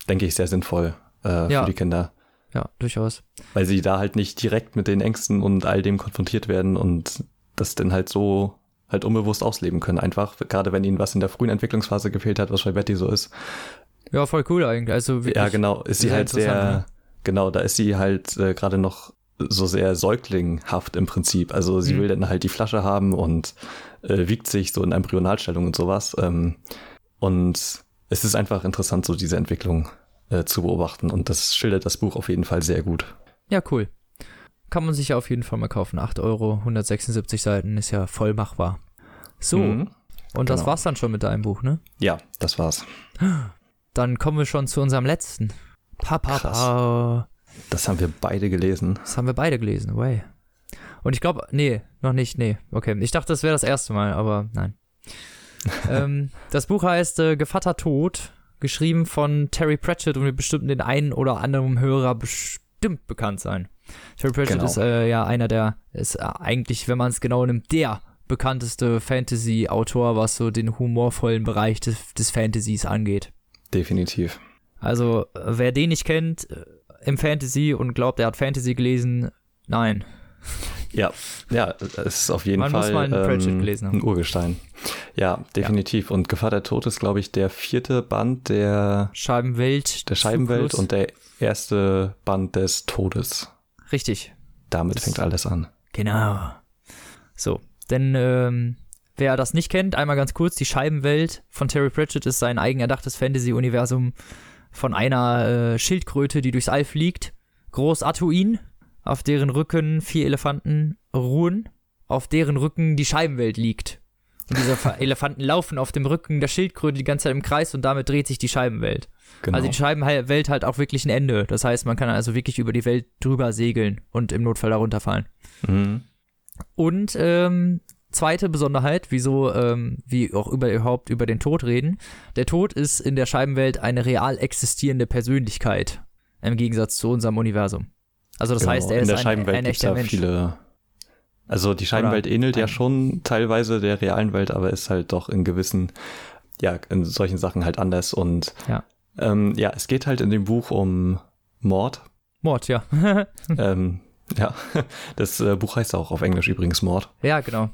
denke ich, sehr sinnvoll äh, Ja. für die Kinder. Ja, durchaus. weil sie da halt nicht direkt mit den Ängsten und all dem konfrontiert werden und das dann halt so halt unbewusst ausleben können. Einfach, gerade wenn ihnen was in der frühen Entwicklungsphase gefehlt hat, was bei Betty so ist. Ja, voll cool eigentlich. Also ja, genau, ist sie halt sehr, ne? genau, da ist sie halt äh, gerade noch so sehr säuglinghaft im Prinzip. Also sie Mhm. will dann halt die Flasche haben und äh, wiegt sich so in Embryonalstellung und sowas. Ähm, und es ist einfach interessant, so diese Entwicklung äh, zu beobachten. Und das schildert das Buch auf jeden Fall sehr gut. Ja, cool. Kann man sich ja auf jeden Fall mal kaufen. 8 Euro, 176 Seiten ist ja voll machbar. So, Mhm. und das genau. war's dann schon mit deinem Buch, ne? Ja, das war's. Dann kommen wir schon zu unserem letzten. Papa, Krass. Das haben wir beide gelesen. das haben wir beide gelesen, way. Und ich glaube, nee, noch nicht, nee. Okay, ich dachte, das wäre das erste Mal, aber nein. [laughs] ähm, das Buch heißt äh, Gevatter Tod, geschrieben von Terry Pratchett und wird bestimmt den einen oder anderen Hörer bestimmt bekannt sein. Terry Pratchett Genau. ist äh, ja einer der, ist äh, eigentlich, wenn man es genau nimmt, der bekannteste Fantasy-Autor, was so den humorvollen Bereich des, des Fantasys angeht. Definitiv. Also, wer den nicht kennt äh, im Fantasy und glaubt, er hat Fantasy gelesen, nein. Ja, ja, es ist auf jeden Man muss Fall gelesen haben. ein Urgestein. Ja, definitiv. Und Gefahr der Tod ist, glaube ich, der vierte Band der, Scheibenwelt. der Scheibenwelt Zyklus. und der erste Band des Todes. Richtig, Damit Das- fängt alles an. genau. So, denn ähm, wer das nicht kennt, einmal ganz kurz, die Scheibenwelt von Terry Pratchett ist sein eigen erdachtes Fantasy-Universum von einer äh, Schildkröte, die durchs All fliegt. Groß Atuin, auf deren Rücken vier Elefanten ruhen, auf deren Rücken die Scheibenwelt liegt. Und diese Fa- [laughs] Elefanten laufen auf dem Rücken der Schildkröte die ganze Zeit im Kreis und damit dreht sich die Scheibenwelt. Genau. Also die Scheibenwelt hat auch wirklich ein Ende. Das heißt, man kann also wirklich über die Welt drüber segeln und im Notfall darunter fallen. mhm. Und ähm, zweite Besonderheit, wieso ähm, wir auch über, überhaupt über den Tod reden. Der Tod ist in der Scheibenwelt eine real existierende Persönlichkeit im Gegensatz zu unserem Universum. Also das genau. heißt, er In ist der ein, Scheibenwelt ein echter ja Mensch. viele. Also die Scheibenwelt Oder ähnelt ja schon teilweise der realen Welt, aber ist halt doch in gewissen, ja, in solchen Sachen halt anders. Und Ja. ähm, ja, es geht halt in dem Buch um Mord. Mord, ja. [laughs] [laughs] ähm, ja, [laughs] das äh, Buch heißt auch auf Englisch übrigens Mord. ja, genau.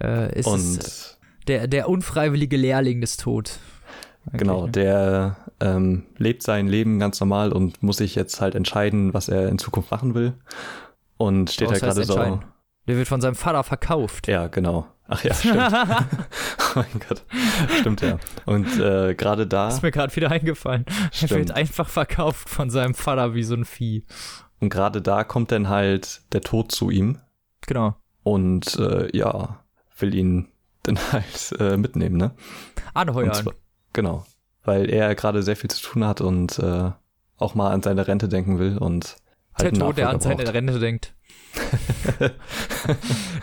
Äh, ist Und es der, der unfreiwillige Lehrling des Tod. Eigentlich, genau, ne? der ähm, lebt sein Leben ganz normal und muss sich jetzt halt entscheiden, was er in Zukunft machen will. Und steht Was halt gerade so. Der wird von seinem Vater verkauft. Ja, genau. Ach ja, stimmt. [laughs] [laughs] oh mein Gott. Stimmt ja. Und äh, gerade da ist mir gerade wieder eingefallen. Er Stimmt. wird einfach verkauft von seinem Vater wie so ein Vieh. und gerade da kommt dann halt der Tod zu ihm Genau. und äh, ja, will ihn dann [laughs] halt äh, mitnehmen, ne? Anheuern. zwar- Genau. Weil er gerade sehr viel zu tun hat und äh, auch mal an seine Rente denken will und der halt Tod, der an seine braucht. Rente denkt. [laughs]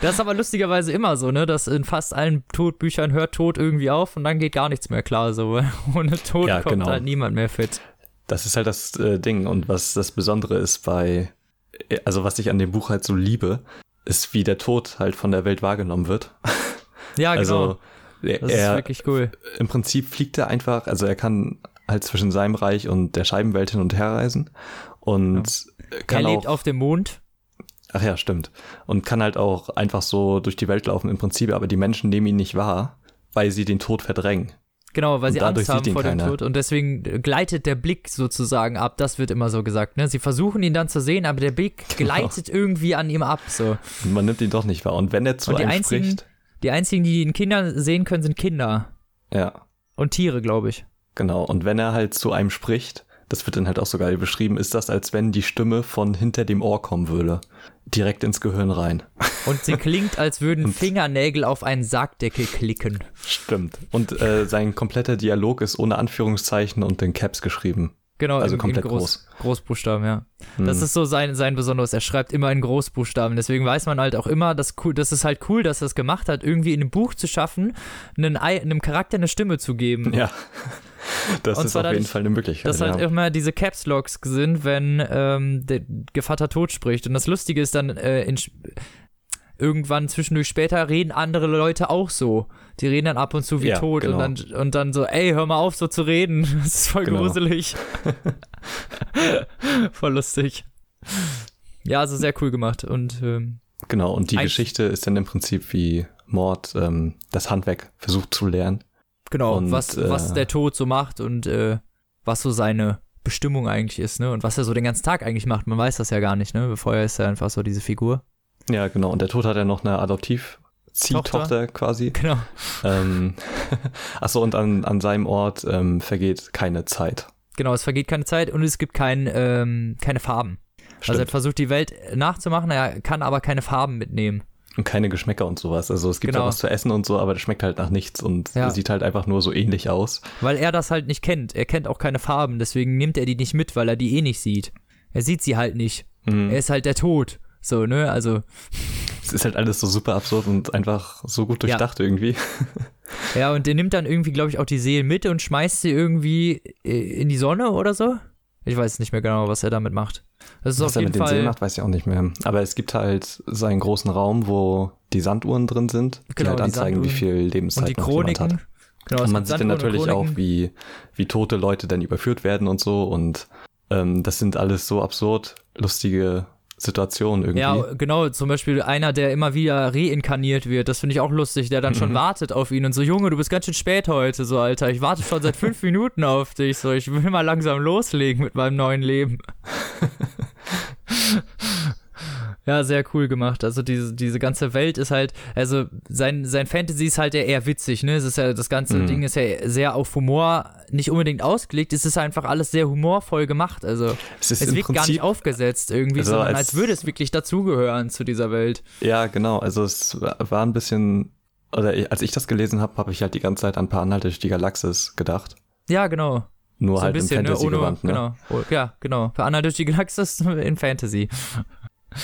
das ist aber lustigerweise immer so, ne? Dass in fast allen Todbüchern hört Tod irgendwie auf und dann geht gar nichts mehr klar. So, [laughs] ohne Tod Ja, kommt genau. halt niemand mehr fit. Das ist halt das äh, Ding. Und was das Besondere ist bei, äh, also was ich an dem Buch halt so liebe, ist, wie der Tod halt von der Welt wahrgenommen wird. Ja, [laughs] genau. Also er, das ist er wirklich cool. im Prinzip fliegt er einfach, also er kann halt zwischen seinem Reich und der Scheibenwelt hin und her reisen und Er kann lebt auch, auf dem Mond. ach ja, stimmt, und kann halt auch einfach so durch die Welt laufen im Prinzip, aber die Menschen nehmen ihn nicht wahr, weil sie den Tod verdrängen. Genau, weil Und sie Angst haben vor dem keiner. Tod und deswegen gleitet der Blick sozusagen ab. Das wird immer so gesagt. Ne? Sie versuchen ihn dann zu sehen, aber der Blick [laughs] Genau. gleitet irgendwie an ihm ab. So. Man nimmt ihn doch nicht wahr. Und wenn er zu Und einem einzigen- spricht, Die einzigen, die ihn Kinder sehen können, sind Kinder ja, und Tiere, glaube ich. genau. Und wenn er halt zu einem spricht, das wird dann halt auch so geil beschrieben, ist das, als wenn die Stimme von hinter dem Ohr kommen würde. Direkt ins Gehirn rein. [laughs] Und sie klingt, als würden Fingernägel auf einen Sargdeckel klicken. Stimmt. Und äh, sein kompletter Dialog ist ohne Anführungszeichen und in Caps geschrieben. Genau, Also in, komplett in Groß, Großbuchstaben, ja. Das Hm. ist so sein, sein Besonderes. Er schreibt immer in Großbuchstaben. Deswegen weiß man halt auch immer, dass cool, das ist halt cool, dass er es gemacht hat, irgendwie in einem Buch zu schaffen, einen, Ei- einem Charakter eine Stimme zu geben. Ja. Das Und ist auf jeden dadurch, Fall eine Möglichkeit. Dass halt ja. immer diese Caps Locks sind, wenn ähm, der Gevatter tot spricht. Und das Lustige ist dann, äh, in, irgendwann zwischendurch später reden andere Leute auch so. Die reden dann ab und zu wie Ja, tot genau. und, dann, und dann so, ey, hör mal auf so zu reden. [laughs] Das ist voll Genau. gruselig. [laughs] voll lustig. Ja, also sehr cool gemacht. Und ähm, Genau, und die Geschichte ist dann im Prinzip wie Mord ähm, das Handwerk versucht zu lernen. genau, Und, was, äh, was der Tod so macht und äh, was so seine Bestimmung eigentlich ist, ne? Und was er so den ganzen Tag eigentlich macht. Man weiß das ja gar nicht, ne? Vorher ist er einfach so diese Figur. Ja, genau. Und der Tod hat ja noch eine Adoptiv-Ziehtochter quasi. Genau. Ähm, [laughs] Achso, und an, an seinem Ort ähm, vergeht keine Zeit. Genau, es vergeht keine Zeit und es gibt kein, ähm, keine Farben. Also er Stimmt. versucht die Welt nachzumachen, er kann aber keine Farben mitnehmen. und keine Geschmäcker und sowas. Also es gibt Genau. ja was zu essen und so, aber das schmeckt halt nach nichts und Ja. sieht halt einfach nur so ähnlich aus. Weil er das halt nicht kennt. Er kennt auch keine Farben, deswegen nimmt er die nicht mit, weil er die eh nicht sieht. Er sieht sie halt nicht. Mhm. Er ist halt der Tod. So, ne? Also, Es ist halt alles so super absurd und einfach so gut durchdacht irgendwie. ja, und der nimmt dann irgendwie, glaube ich, auch die Seelen mit und schmeißt sie irgendwie äh, in die Sonne oder so. Ich weiß nicht mehr genau, was er damit macht. Das ist Was auf er jeden mit den Fall. Seelen macht, weiß ich auch nicht mehr. Aber es gibt halt seinen großen Raum, wo die Sanduhren drin sind, die Genau, halt die anzeigen, wie Sanduhren. viel Lebenszeit und die noch jemand Chroniken. hat. Genau, Und man sieht dann natürlich auch, Chroniken. wie, wie tote Leute dann überführt werden und so. Und ähm, das sind alles so absurd lustige Situationen irgendwie. Ja, genau, zum Beispiel einer, der immer wieder reinkarniert wird, das finde ich auch lustig, der dann schon Mhm. wartet auf ihn und so, Junge, du bist ganz schön spät heute, so, Alter, ich warte schon seit fünf [laughs] Minuten auf dich, so, ich will mal langsam loslegen mit meinem neuen Leben. [laughs] Ja, sehr cool gemacht. Also diese, diese ganze Welt ist halt, also sein, sein Fantasy ist halt ja eher witzig, ne? Es ist ja, das ganze Mhm. Ding ist ja sehr auf Humor nicht unbedingt ausgelegt, es ist einfach alles sehr humorvoll gemacht. Also es ist es wirkt gar nicht Prinzip, aufgesetzt irgendwie, Also sondern als- als würde es wirklich dazugehören zu dieser Welt. ja genau, also es war ein bisschen, oder als ich das gelesen habe, habe ich halt die ganze Zeit an Per Anhalter durch die Galaxis gedacht. Ja, genau. Nur so halt ein bisschen, im ne? Ohne, Fantasy-Gewand, ne? Genau. Oh, ja, genau. Für Anna durch die Galaxis [laughs] in Fantasy.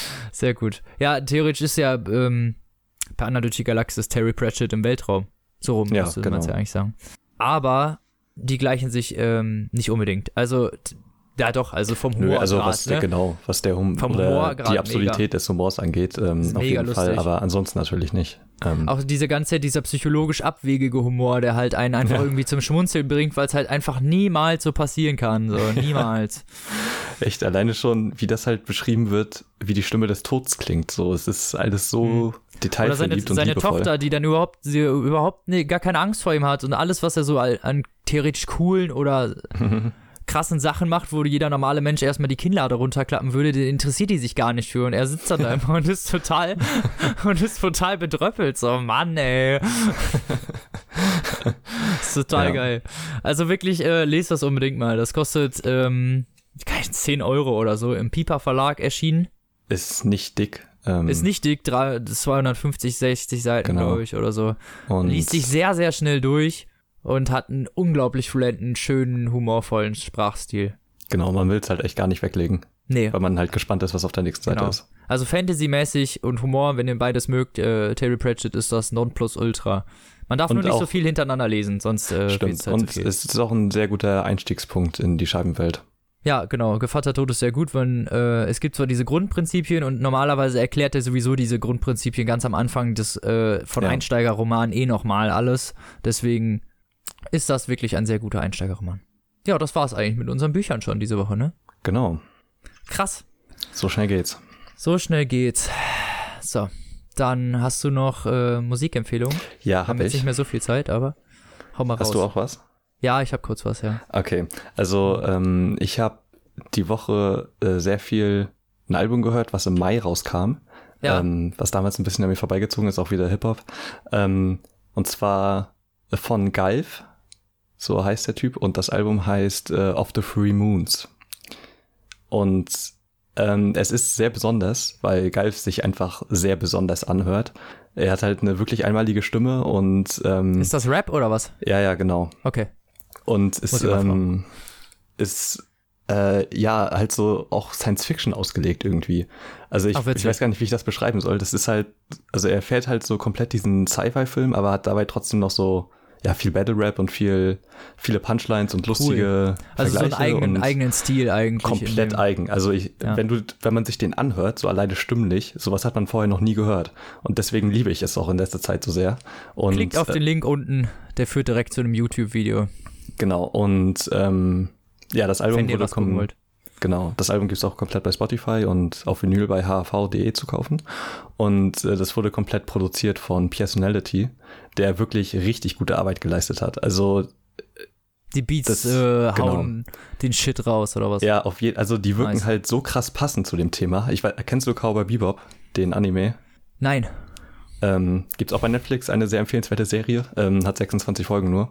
[laughs] Sehr gut. Ja, theoretisch ist ja ähm, per die Galaxis Terry Pratchett im Weltraum. So rum Ja, müsste man es genau. ja eigentlich sagen. Aber die gleichen sich ähm, nicht unbedingt. Also, ja doch, also vom Humor. Nö, also was der, ne? genau, was der Hum Vom Humorgrad die Absurdität des Humors angeht, ähm, auf mega jeden Fall, lustig. aber ansonsten natürlich nicht. Ähm, Auch diese ganze, dieser psychologisch abwegige Humor, der halt einen einfach Ja. [laughs] irgendwie zum Schmunzeln bringt, weil es halt einfach niemals so passieren kann. So, [laughs] niemals. echt, alleine schon, wie das halt beschrieben wird, wie die Stimme des Todes klingt. So, es ist alles so Hm. Oder seine, detailverliebt und seine liebevoll. Tochter, die dann überhaupt, sie überhaupt ne, gar keine Angst vor ihm hat und alles, was er so an theoretisch coolen oder [laughs] krassen Sachen macht, wo jeder normale Mensch erstmal die Kinnlade runterklappen würde, den interessiert die sich gar nicht für und er sitzt dann da [laughs] immer und ist total [laughs] und ist total bedröppelt. So, Mann, ey. [laughs] ist total Ja. geil. Also wirklich, äh, lest das unbedingt mal. Das kostet ähm, keine 10 Euro oder so im Piper Verlag erschienen. ist nicht dick. Ähm, Ist nicht dick, drei- 250, 60 Seiten, Genau. glaube ich, oder so. und Liest sich sehr, sehr schnell durch und hat einen unglaublich fluenten, schönen, humorvollen Sprachstil. Genau, man will es halt echt gar nicht weglegen, Nee, weil man halt gespannt ist, was auf der nächsten Seite Genau. ist. also Fantasy-mäßig und Humor, wenn ihr beides mögt, äh, Terry Pratchett ist das Nonplusultra. Man darf Und nur nicht so viel hintereinander lesen, sonst äh, Stimmt. halt Und viel. es ist auch ein sehr guter Einstiegspunkt in die Scheibenwelt. Ja, genau. Gevatter Tod ist sehr gut, wenn äh, es gibt zwar diese Grundprinzipien und normalerweise erklärt er sowieso diese Grundprinzipien ganz am Anfang des äh, von Ja. Einsteigerroman eh nochmal alles. Deswegen ist das wirklich ein sehr guter Einsteigerroman. Ja, das war's eigentlich mit unseren Büchern schon diese Woche, ne? Genau. Krass. So schnell geht's. So schnell geht's. So, dann hast du noch äh, Musikempfehlungen. Ja, Haben habe jetzt ich. nicht mehr so viel Zeit, aber hau mal raus. Hast du auch was? Ja, ich habe kurz was, ja. Okay, also ähm, ich habe die Woche äh, sehr viel ein Album gehört, was im Mai rauskam, Ja. ähm, was damals ein bisschen an mir vorbeigezogen ist, auch wieder Hip-Hop. Ähm, und zwar von Galf, so heißt der Typ, und das Album heißt äh, Of the Three Moons. Und ähm, es ist sehr besonders, weil Galf sich einfach sehr besonders anhört. Er hat halt eine wirklich einmalige Stimme und ähm, Ist das Rap oder was? ja, ja, genau. Okay. Und ist, Muss ich mal ähm, ist äh, ja halt so auch Science Fiction ausgelegt irgendwie. Also ich, Ach, witzig. ich weiß gar nicht, wie ich das beschreiben soll. Das ist halt, also er fährt halt so komplett diesen Sci-Fi-Film, aber hat dabei trotzdem noch so ja viel Battle Rap und viel viele Punchlines und lustige Also so einen Vergleiche eigenen, eigenen Stil eigentlich. komplett eigen. Also ich, Ja. wenn du, wenn man sich den anhört, so alleine stimmlich, sowas hat man vorher noch nie gehört. Und deswegen liebe ich es auch in letzter Zeit so sehr. Und Klickt auf äh, den Link unten, der führt direkt zu einem YouTube-Video, genau. Und ähm, ja, das Album wurde kom- wollt. Genau, das Album gibt's auch komplett bei Spotify und auf Vinyl bei hv.de zu kaufen. Und äh, das wurde komplett produziert von Personality, der wirklich richtig gute Arbeit geleistet hat. Also Die Beats Das- äh, genau. hauen den Shit raus oder was? ja, auf je also die wirken Nice. halt so krass passend zu dem Thema. Ich weiß, kennst du Cowboy Bebop, den Anime? Nein. Ähm, gibt's auch bei Netflix eine sehr empfehlenswerte Serie, ähm, hat 26 Folgen nur.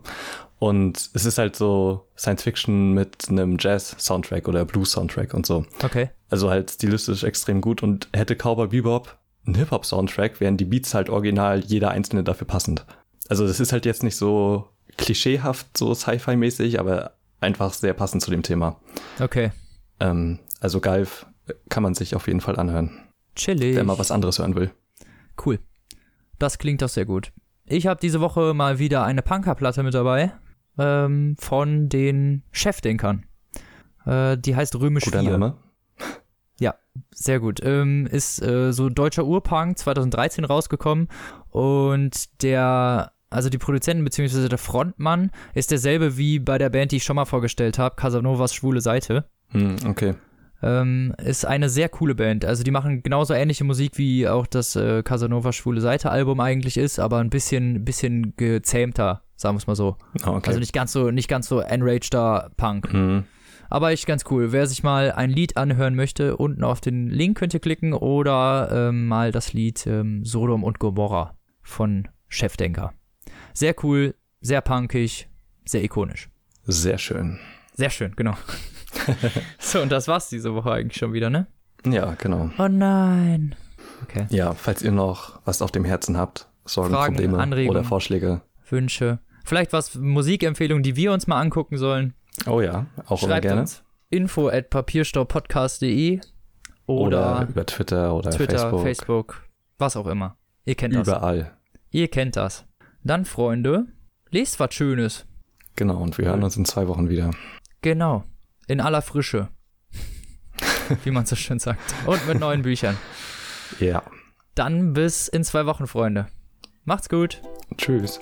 Und es ist halt so Science Fiction mit einem Jazz-Soundtrack oder Blues-Soundtrack und so. Okay. Also halt stilistisch extrem gut und hätte Cowboy Bebop einen Hip-Hop-Soundtrack, wären die Beats halt original jeder einzelne dafür passend. Also das ist halt jetzt nicht so klischeehaft, so Sci-Fi-mäßig, aber einfach sehr passend zu dem Thema. Okay. Ähm, also Galf kann man sich auf jeden Fall anhören, Chillig. wenn man was anderes hören will. Cool. Das klingt doch sehr gut. Ich habe diese Woche mal wieder eine Punker-Platte mit dabei ähm, von den Chefdenkern. Äh, die heißt Römisch Guter 4. Name. Sehr gut. Ähm, ist äh, so deutscher Urpunk 2013 rausgekommen und der, also die Produzenten bzw. der Frontmann ist derselbe wie bei der Band, die ich schon mal vorgestellt habe, Casanovas Schwule Seite. Hm, okay. Ähm, ist eine sehr coole Band. Also die machen genauso ähnliche Musik wie auch das äh, Casanova Schwule Seite Album eigentlich ist, aber ein bisschen, bisschen gezähmter, sagen wir es mal so. Ah, okay. Also nicht ganz so, nicht ganz so enrageder Punk. Hm, Aber echt ganz cool. Wer sich mal ein Lied anhören möchte, unten auf den Link könnt ihr klicken oder ähm, mal das Lied ähm, Sodom und Gomorra von Chefdenker. Sehr cool, sehr punkig, sehr ikonisch. sehr schön. Sehr schön, genau. [laughs] so, und das war's diese Woche eigentlich schon wieder, ne? Ja, genau. Oh nein. Okay. Ja, falls ihr noch was auf dem Herzen habt, Sorgen, Fragen, Probleme Anregungen. oder Vorschläge. Wünsche. Vielleicht was Musikempfehlungen, die wir uns mal angucken sollen. Oh ja, auch immer Schreibt gerne. uns info at papierstaupodcast.de Oder, oder, über Twitter oder Twitter, Facebook. Facebook. was auch immer. Ihr kennt das. Überall. Ihr kennt das. Dann, Freunde, lest was Schönes. Genau, und wir hören uns in zwei Wochen wieder. Genau. In aller Frische. [laughs] Wie man so schön sagt. Und mit neuen Büchern. Ja. Dann bis in zwei Wochen, Freunde. Macht's gut. Tschüss.